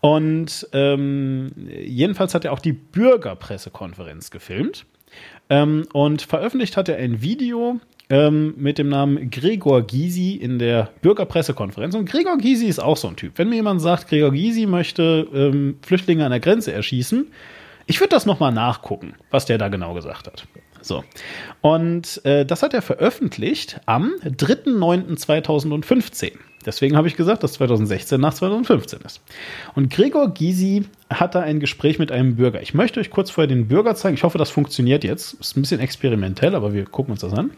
Und ähm, jedenfalls hat er auch die Bürgerpressekonferenz gefilmt. Ähm, und veröffentlicht hat er ein Video, ähm, mit dem Namen Gregor Gysi in der Bürgerpressekonferenz. Und Gregor Gysi ist auch so ein Typ. Wenn mir jemand sagt, Gregor Gysi möchte ähm, Flüchtlinge an der Grenze erschießen, ich würde das nochmal nachgucken, was der da genau gesagt hat. So. Und äh, das hat er veröffentlicht am 3.9.2015. Deswegen habe ich gesagt, dass 2016 nach 2015 ist. Und Gregor Gysi hatte ein Gespräch mit einem Bürger. Ich möchte euch kurz vorher den Bürger zeigen. Ich hoffe, das funktioniert jetzt. Ist ein bisschen experimentell, aber wir gucken uns das an.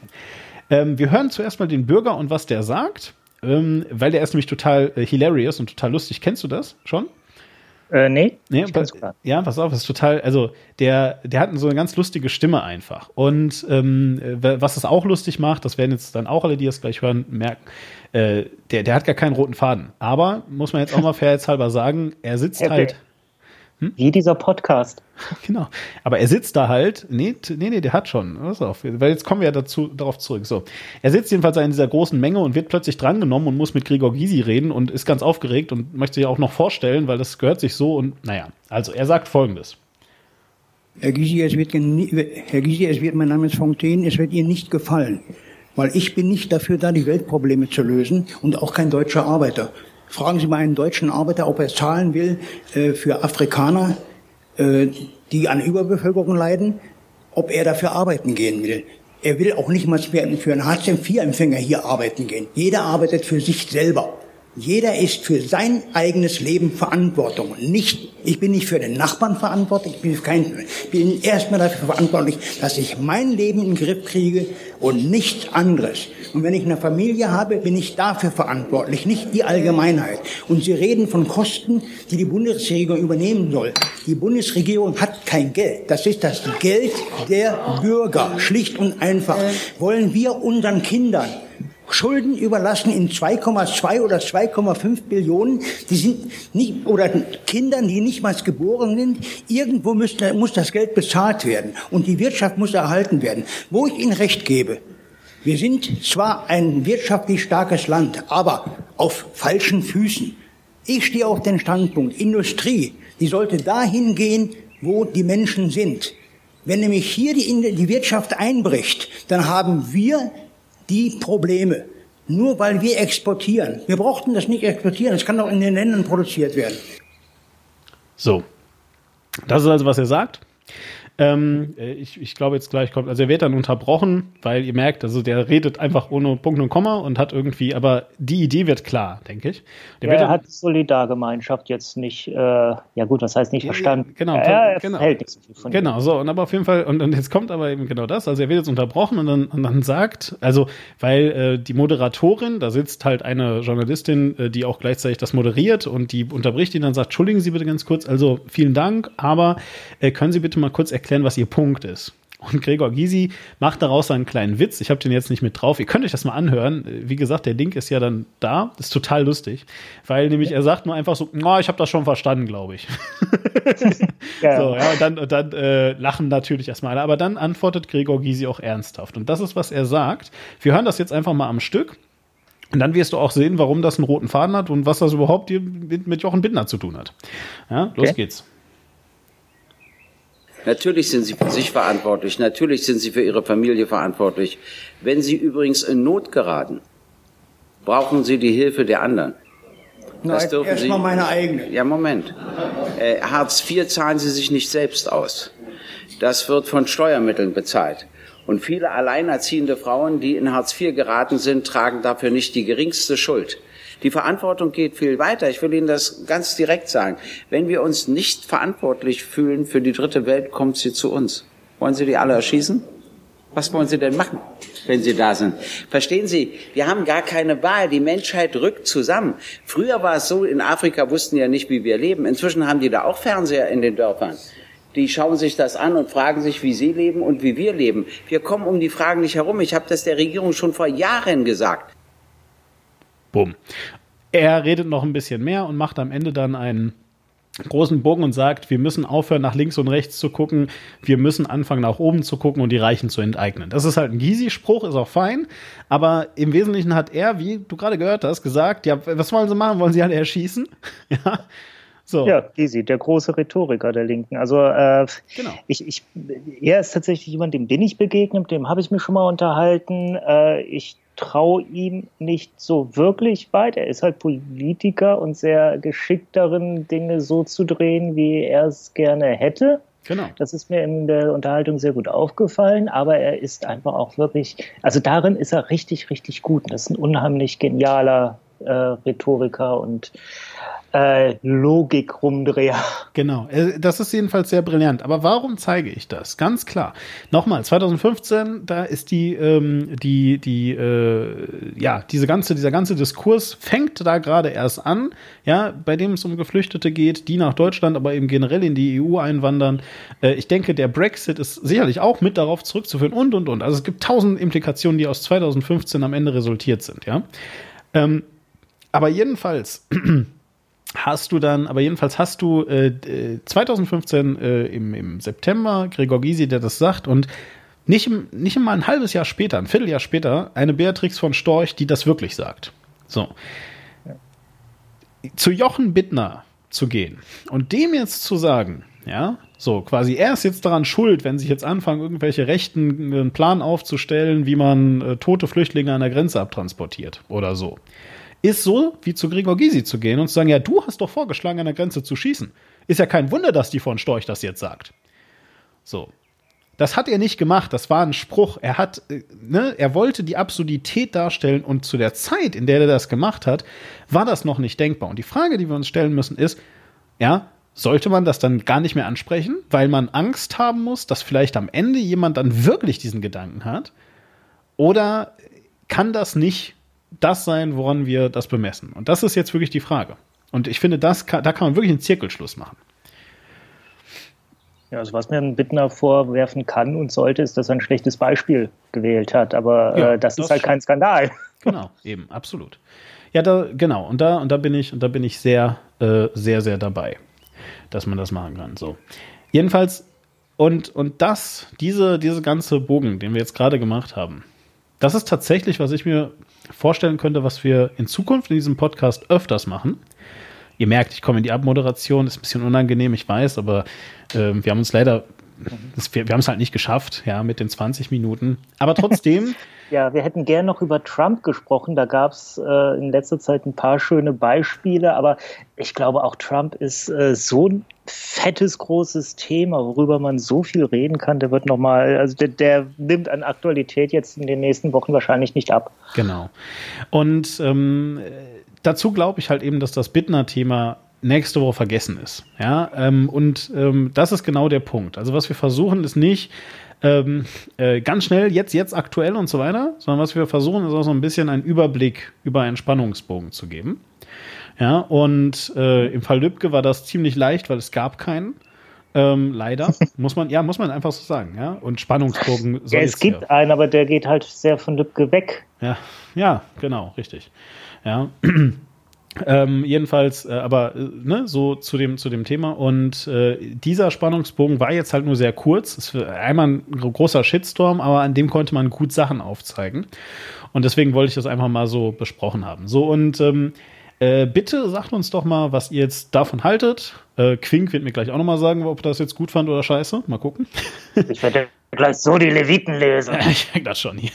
Ähm, wir hören zuerst mal den Bürger und was der sagt, ähm, weil der ist nämlich total äh, hilarious und total lustig. Kennst du das schon?
Äh, nee,
nee pass, ja, pass auf, das ist total, also der, der hat so eine ganz lustige Stimme einfach. Und ähm, was es auch lustig macht, das werden jetzt dann auch alle, die es gleich hören, merken, äh, der, der hat gar keinen roten Faden. Aber, muss man jetzt auch mal fairheitshalber sagen, er sitzt okay. halt
hm? Wie dieser Podcast.
Genau. Aber er sitzt da halt. Nee, nee, nee, der hat schon. Pass auf. Weil jetzt kommen wir ja dazu, darauf zurück. So. Er sitzt jedenfalls in dieser großen Menge und wird plötzlich drangenommen und muss mit Gregor Gysi reden und ist ganz aufgeregt und möchte sich auch noch vorstellen, weil das gehört sich so und naja. Also er sagt folgendes.
Herr Gysi, es wird, Herr Gysi, es wird, mein Name ist Fontaine, es wird Ihnen nicht gefallen. Weil ich bin nicht dafür da, die Weltprobleme zu lösen und auch kein deutscher Arbeiter. Fragen Sie mal einen deutschen Arbeiter, ob er zahlen will äh, für Afrikaner, äh, die an Überbevölkerung leiden, ob er dafür arbeiten gehen will. Er will auch nicht mal für einen Hartz-IV-Empfänger hier arbeiten gehen. Jeder arbeitet für sich selber. Jeder ist für sein eigenes Leben Verantwortung. Nicht, ich bin nicht für den Nachbarn verantwortlich, ich bin, kein, bin erstmal dafür verantwortlich, dass ich mein Leben in den Griff kriege und nichts anderes. Und wenn ich eine Familie habe, bin ich dafür verantwortlich, nicht die Allgemeinheit. Und Sie reden von Kosten, die die Bundesregierung übernehmen soll. Die Bundesregierung hat kein Geld. Das ist das Geld der Bürger. Schlicht und einfach. Wollen wir unseren Kindern Schulden überlassen in 2,2 oder 2,5 Billionen, die sind nicht, oder Kindern, die nicht mal geboren sind, irgendwo muss, muss das Geld bezahlt werden und die Wirtschaft muss erhalten werden. Wo ich Ihnen recht gebe, wir sind zwar ein wirtschaftlich starkes Land, aber auf falschen Füßen. Ich stehe auf den Standpunkt, Industrie, die sollte dahin gehen, wo die Menschen sind. Wenn nämlich hier die, die Wirtschaft einbricht, dann haben wir die Probleme. Nur weil wir exportieren. Wir brauchten das nicht exportieren. Es kann doch in den Ländern produziert werden.
So. Das ist also, was er sagt. Ähm, äh, ich, ich glaube jetzt gleich kommt, also er wird dann unterbrochen, weil ihr merkt, also der redet einfach ohne Punkt und Komma und hat irgendwie, aber die Idee wird klar, denke ich.
Der ja, er hat Solidargemeinschaft jetzt nicht, äh, ja gut, das heißt nicht verstanden.
Genau, er, er genau, hält nicht so viel von genau, so und aber auf jeden Fall und, und jetzt kommt aber eben genau das, also er wird jetzt unterbrochen und dann, und dann sagt, also weil äh, die Moderatorin, da sitzt halt eine Journalistin, äh, die auch gleichzeitig das moderiert und die unterbricht ihn dann sagt, entschuldigen Sie bitte ganz kurz, also vielen Dank, aber äh, können Sie bitte mal kurz erklären, erklären, was ihr Punkt ist. Und Gregor Gysi macht daraus einen kleinen Witz. Ich habe den jetzt nicht mit drauf. Ihr könnt euch das mal anhören. Wie gesagt, der Link ist ja dann da. Das ist total lustig, weil nämlich er sagt nur einfach so, oh, ich habe das schon verstanden, glaube ich. ja. So, ja, und dann, und dann äh, lachen natürlich erstmal alle. Aber dann antwortet Gregor Gysi auch ernsthaft. Und das ist, was er sagt. Wir hören das jetzt einfach mal am Stück. Und dann wirst du auch sehen, warum das einen roten Faden hat und was das überhaupt mit Jochen Bindner zu tun hat. Ja, los okay. geht's.
Natürlich sind Sie für sich verantwortlich, natürlich sind Sie für Ihre Familie verantwortlich. Wenn Sie übrigens in Not geraten, brauchen Sie die Hilfe der anderen.
Das Nein, erstmal meine eigene.
Ja, Moment. Äh, Hartz IV zahlen Sie sich nicht selbst aus. Das wird von Steuermitteln bezahlt. Und viele alleinerziehende Frauen, die in Hartz IV geraten sind, tragen dafür nicht die geringste Schuld. Die Verantwortung geht viel weiter. Ich will Ihnen das ganz direkt sagen. Wenn wir uns nicht verantwortlich fühlen für die dritte Welt, kommt sie zu uns. Wollen Sie die alle erschießen? Was wollen Sie denn machen, wenn Sie da sind? Verstehen Sie, wir haben gar keine Wahl. Die Menschheit rückt zusammen. Früher war es so, in Afrika wussten ja nicht, wie wir leben. Inzwischen haben die da auch Fernseher in den Dörfern. Die schauen sich das an und fragen sich, wie sie leben und wie wir leben. Wir kommen um die Fragen nicht herum. Ich habe das der Regierung schon vor Jahren gesagt.
Bumm. Er redet noch ein bisschen mehr und macht am Ende dann einen großen Bogen und sagt, wir müssen aufhören, nach links und rechts zu gucken, wir müssen anfangen, nach oben zu gucken und die Reichen zu enteignen. Das ist halt ein Gysi-Spruch, ist auch fein, aber im Wesentlichen hat er, wie du gerade gehört hast, gesagt, ja, was wollen sie machen? Wollen sie alle erschießen? ja.
So. Ja, Gysi, der große Rhetoriker der Linken. Also äh, genau. ich, ich, er ist tatsächlich jemand, dem bin ich begegnet, dem habe ich mich schon mal unterhalten. Äh, ich traue ihm nicht so wirklich weit. Er ist halt Politiker und sehr geschickt darin, Dinge so zu drehen, wie er es gerne hätte. Genau. Das ist mir in der Unterhaltung sehr gut aufgefallen, aber er ist einfach auch wirklich, also darin ist er richtig, richtig gut. Das ist ein unheimlich genialer äh, Rhetoriker und äh, Logik-Rumdreher.
Genau, äh, das ist jedenfalls sehr brillant. Aber warum zeige ich das? Ganz klar. Nochmal, 2015, da ist die, ähm, die, die, äh, ja, diese ganze, dieser ganze Diskurs fängt da gerade erst an, ja, bei dem es um Geflüchtete geht, die nach Deutschland, aber eben generell in die EU einwandern. Äh, ich denke, der Brexit ist sicherlich auch mit darauf zurückzuführen und, und, und. Also es gibt tausend Implikationen, die aus 2015 am Ende resultiert sind, ja. Ähm, aber jedenfalls, hast du dann, aber jedenfalls hast du äh, 2015 äh, im, im September Gregor Gysi, der das sagt und nicht, nicht mal ein halbes Jahr später, ein Vierteljahr später, eine Beatrix von Storch, die das wirklich sagt. So. Zu Jochen Bittner zu gehen und dem jetzt zu sagen, ja, so quasi er ist jetzt daran schuld, wenn sich jetzt anfangen, irgendwelche Rechten einen Plan aufzustellen, wie man äh, tote Flüchtlinge an der Grenze abtransportiert oder so ist so, wie zu Gregor Gysi zu gehen und zu sagen, ja, du hast doch vorgeschlagen, an der Grenze zu schießen. Ist ja kein Wunder, dass die von Storch das jetzt sagt. So. Das hat er nicht gemacht, das war ein Spruch. Er hat, äh, ne, er wollte die Absurdität darstellen und zu der Zeit, in der er das gemacht hat, war das noch nicht denkbar. Und die Frage, die wir uns stellen müssen, ist, ja, sollte man das dann gar nicht mehr ansprechen, weil man Angst haben muss, dass vielleicht am Ende jemand dann wirklich diesen Gedanken hat? Oder kann das nicht das sein, woran wir das bemessen? Und das ist jetzt wirklich die Frage. Und ich finde, das kann, da kann man wirklich einen Zirkelschluss machen.
Ja, also was man Bittner vorwerfen kann und sollte, ist, dass er ein schlechtes Beispiel gewählt hat. Aber ja, äh, das, das, ist halt schon. kein Skandal.
Genau, eben, absolut. Ja, da, genau, und da, und da bin ich, und da bin ich sehr, äh, sehr, sehr dabei, dass man das machen kann. So. Jedenfalls, und, und das, diese, diese ganze Bogen, den wir jetzt gerade gemacht haben, das ist tatsächlich, was ich mir vorstellen könnte, was wir in Zukunft in diesem Podcast öfters machen. Ihr merkt, ich komme in die Abmoderation, ist ein bisschen unangenehm, ich weiß, aber äh, wir haben uns leider, das, wir, wir haben es halt nicht geschafft, ja, mit den 20 Minuten. Aber trotzdem.
ja, wir hätten gern noch über Trump gesprochen. Da gab es äh, in letzter Zeit ein paar schöne Beispiele, aber ich glaube, auch Trump ist äh, so ein fettes, großes Thema, worüber man so viel reden kann. Der wird nochmal, also der, der, nimmt an Aktualität jetzt in den nächsten Wochen wahrscheinlich nicht ab.
Genau. Und ähm, dazu glaube ich halt eben, dass das Bittner-Thema nächste Woche vergessen ist. Ja, ähm, und ähm, das ist genau der Punkt. Also was wir versuchen, ist nicht ähm, äh, ganz schnell jetzt, jetzt aktuell und so weiter, sondern was wir versuchen, ist auch so ein bisschen einen Überblick über einen Spannungsbogen zu geben. Ja, und äh, im Fall Lübcke war das ziemlich leicht, weil es gab keinen. Ähm, leider, muss man, ja, muss man einfach so sagen, ja. Und Spannungsbogen
soll Ja, es gibt hier. einen, aber der geht halt sehr von Lübcke weg.
Ja, ja, genau, richtig. Ja. Ähm, jedenfalls, äh, aber äh, ne, so zu dem, zu dem Thema. Und äh, dieser Spannungsbogen war jetzt halt nur sehr kurz. Es war einmal ein großer Shitstorm, aber an dem konnte man gut Sachen aufzeigen. Und deswegen wollte ich das einfach mal so besprochen haben. So, und ähm, äh, bitte sagt uns doch mal, was ihr jetzt davon haltet. Äh, Quink wird mir gleich auch noch mal sagen, ob das jetzt gut fand oder scheiße. Mal gucken.
Ich werde gleich so die Leviten lesen.
ich denke das schon hier.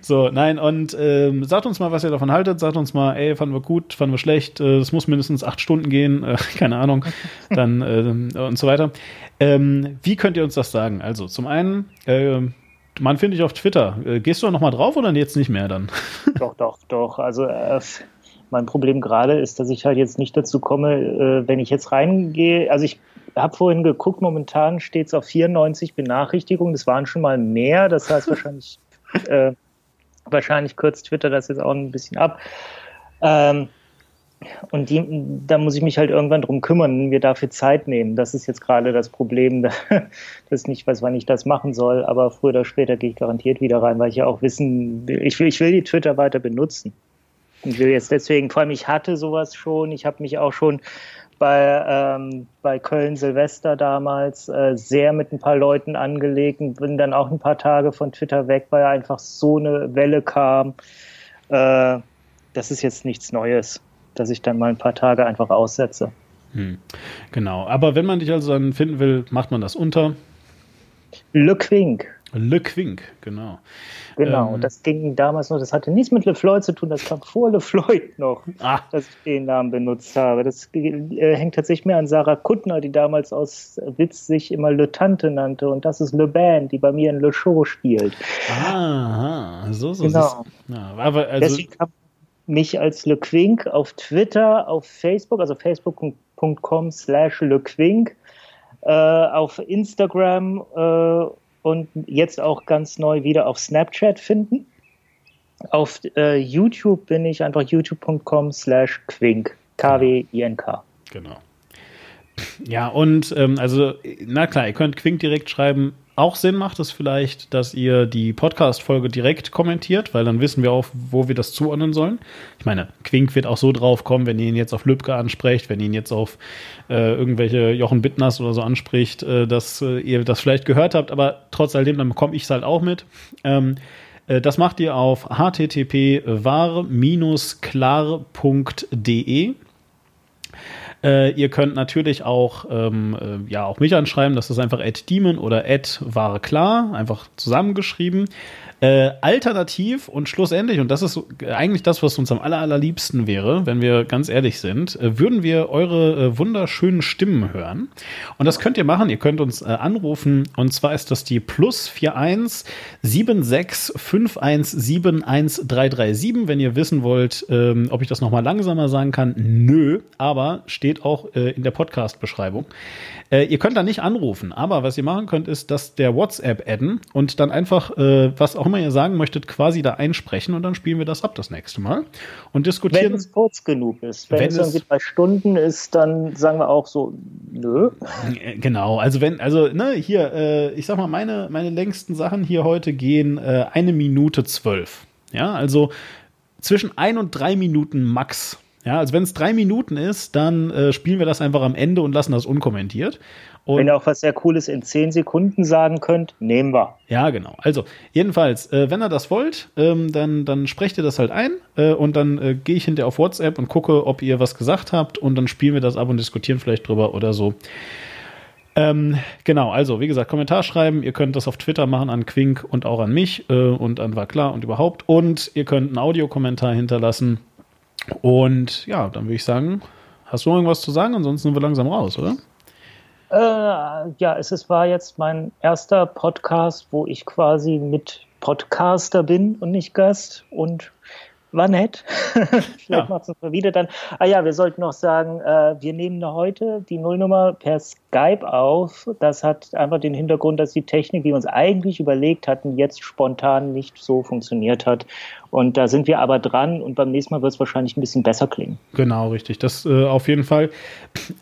so, nein, und ähm, sagt uns mal, was ihr davon haltet. Sagt uns mal, ey, fanden wir gut, fanden wir schlecht. Äh, es muss mindestens acht Stunden gehen. Äh, keine Ahnung. Dann äh, und so weiter. Ähm, wie könnt ihr uns das sagen? Also, zum einen, äh, man finde ich auf Twitter. Äh, gehst du da noch mal drauf oder jetzt nicht mehr dann?
doch, doch, doch. Also äh, mein Problem gerade ist, dass ich halt jetzt nicht dazu komme, äh, wenn ich jetzt reingehe, also ich habe vorhin geguckt, momentan steht es auf 94 Benachrichtigungen, das waren schon mal mehr, das heißt wahrscheinlich, äh, wahrscheinlich kürzt Twitter das jetzt auch ein bisschen ab. Ähm, und die, da muss ich mich halt irgendwann drum kümmern, mir dafür Zeit nehmen. Das ist jetzt gerade das Problem, dass ich nicht weiß, wann ich das machen soll, aber früher oder später gehe ich garantiert wieder rein, weil ich ja auch wissen will, ich will, ich will die Twitter weiter benutzen. Ich will jetzt deswegen, vor allem ich hatte sowas schon, ich habe mich auch schon bei, ähm, bei Köln Silvester damals äh, sehr mit ein paar Leuten angelegt und bin dann auch ein paar Tage von Twitter weg, weil einfach so eine Welle kam. Äh, das ist jetzt nichts Neues, dass ich dann mal ein paar Tage einfach aussetze.
Hm. Genau, aber wenn man dich also dann finden will, macht man das unter
Le Quink.
Le Quink, genau.
Genau, ähm, das ging damals noch, das hatte nichts mit LeFloid zu tun, das kam vor LeFloid noch, ah. dass ich den Namen benutzt habe. Das äh, hängt tatsächlich mehr an Sarah Kuttner, die damals aus Witz sich immer Le Tante nannte und das ist Le Band, die bei mir in Le Show spielt.
Aha, so, so.
Genau. Ja, aber also, Deswegen kam mich als Le Quink auf Twitter, auf Facebook, also facebook.com slash Le Quink, äh, auf Instagram äh, und jetzt auch ganz neu wieder auf Snapchat finden. Auf äh, YouTube bin ich einfach youtube.com slash Quink, K-W-I-N-K.
Genau. Ja, und ähm, also, na klar, ihr könnt Quink direkt schreiben. Auch Sinn macht es vielleicht, dass ihr die Podcast-Folge direkt kommentiert, weil dann wissen wir auch, wo wir das zuordnen sollen. Ich meine, Quink wird auch so drauf kommen, wenn ihr ihn jetzt auf Lübcke ansprecht, wenn ihr ihn jetzt auf äh, irgendwelche Jochen Bittners oder so anspricht, äh, dass äh, ihr das vielleicht gehört habt, aber trotz alledem, dann bekomme ich es halt auch mit. Ähm, äh, das macht ihr auf http war-klar.de. Äh, ihr könnt natürlich auch, ähm, äh, ja, auch mich anschreiben, das ist einfach at demon oder at ware klar, einfach zusammengeschrieben. Äh, alternativ und schlussendlich, und das ist eigentlich das, was uns am aller, allerliebsten wäre, wenn wir ganz ehrlich sind, äh, würden wir eure äh, wunderschönen Stimmen hören. Und das könnt ihr machen. Ihr könnt uns äh, anrufen. Und zwar ist das die plus 41 76 517 1337. Wenn ihr wissen wollt, ähm, ob ich das nochmal langsamer sagen kann, nö, aber steht auch äh, in der Podcast-Beschreibung. Ihr könnt da nicht anrufen, aber was ihr machen könnt, ist, dass der WhatsApp adden und dann einfach, was auch immer ihr sagen möchtet, quasi da einsprechen und dann spielen wir das ab das nächste Mal und diskutieren.
Wenn es kurz genug ist. Wenn, wenn es irgendwie drei Stunden ist, dann sagen wir auch so, nö.
Äh, genau, also wenn, also, ne, hier, äh, ich sag mal, meine, meine längsten Sachen hier heute gehen äh, eine Minute zwölf. Ja, also zwischen ein und drei Minuten max. Ja, also wenn es drei Minuten ist, dann äh, spielen wir das einfach am Ende und lassen das unkommentiert. Und
wenn ihr auch was sehr Cooles in zehn Sekunden sagen könnt, nehmen wir.
Ja, genau. Also, jedenfalls, äh, wenn ihr das wollt, ähm, dann, dann sprecht ihr das halt ein äh, und dann äh, gehe ich hinterher auf WhatsApp und gucke, ob ihr was gesagt habt und dann spielen wir das ab und diskutieren vielleicht drüber oder so. Ähm, genau, also wie gesagt, Kommentar schreiben. Ihr könnt das auf Twitter machen an Quink und auch an mich äh, und an War klar und überhaupt. Und ihr könnt einen Audiokommentar hinterlassen und ja, dann würde ich sagen, hast du irgendwas zu sagen? Ansonsten sind wir langsam raus, oder?
Äh, ja, es ist, war jetzt mein erster Podcast, wo ich quasi mit Podcaster bin und nicht Gast. Und war nett. Vielleicht ja. macht es mal wieder dann. Ah ja, wir sollten noch sagen, äh, wir nehmen heute die Nullnummer per Skype auf. Das hat einfach den Hintergrund, dass die Technik, die wir uns eigentlich überlegt hatten, jetzt spontan nicht so funktioniert hat. Und da sind wir aber dran und beim nächsten Mal wird es wahrscheinlich ein bisschen besser klingen.
Genau, richtig. Das äh, auf jeden Fall.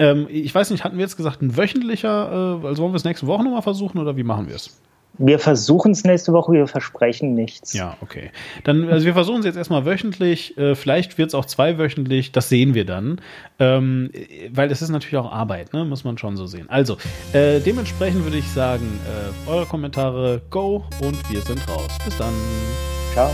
Ähm, ich weiß nicht, hatten wir jetzt gesagt, ein wöchentlicher, äh, also wollen wir es nächste Woche nochmal versuchen oder wie machen wir es?
Wir versuchen es nächste Woche, wir versprechen nichts.
Ja, okay. Dann, also wir versuchen es jetzt erstmal wöchentlich, äh, vielleicht wird es auch zweiwöchentlich, das sehen wir dann. Ähm, weil es ist natürlich auch Arbeit, ne? Muss man schon so sehen. Also, äh, dementsprechend würde ich sagen, äh, eure Kommentare go und wir sind raus. Bis dann.
Ciao.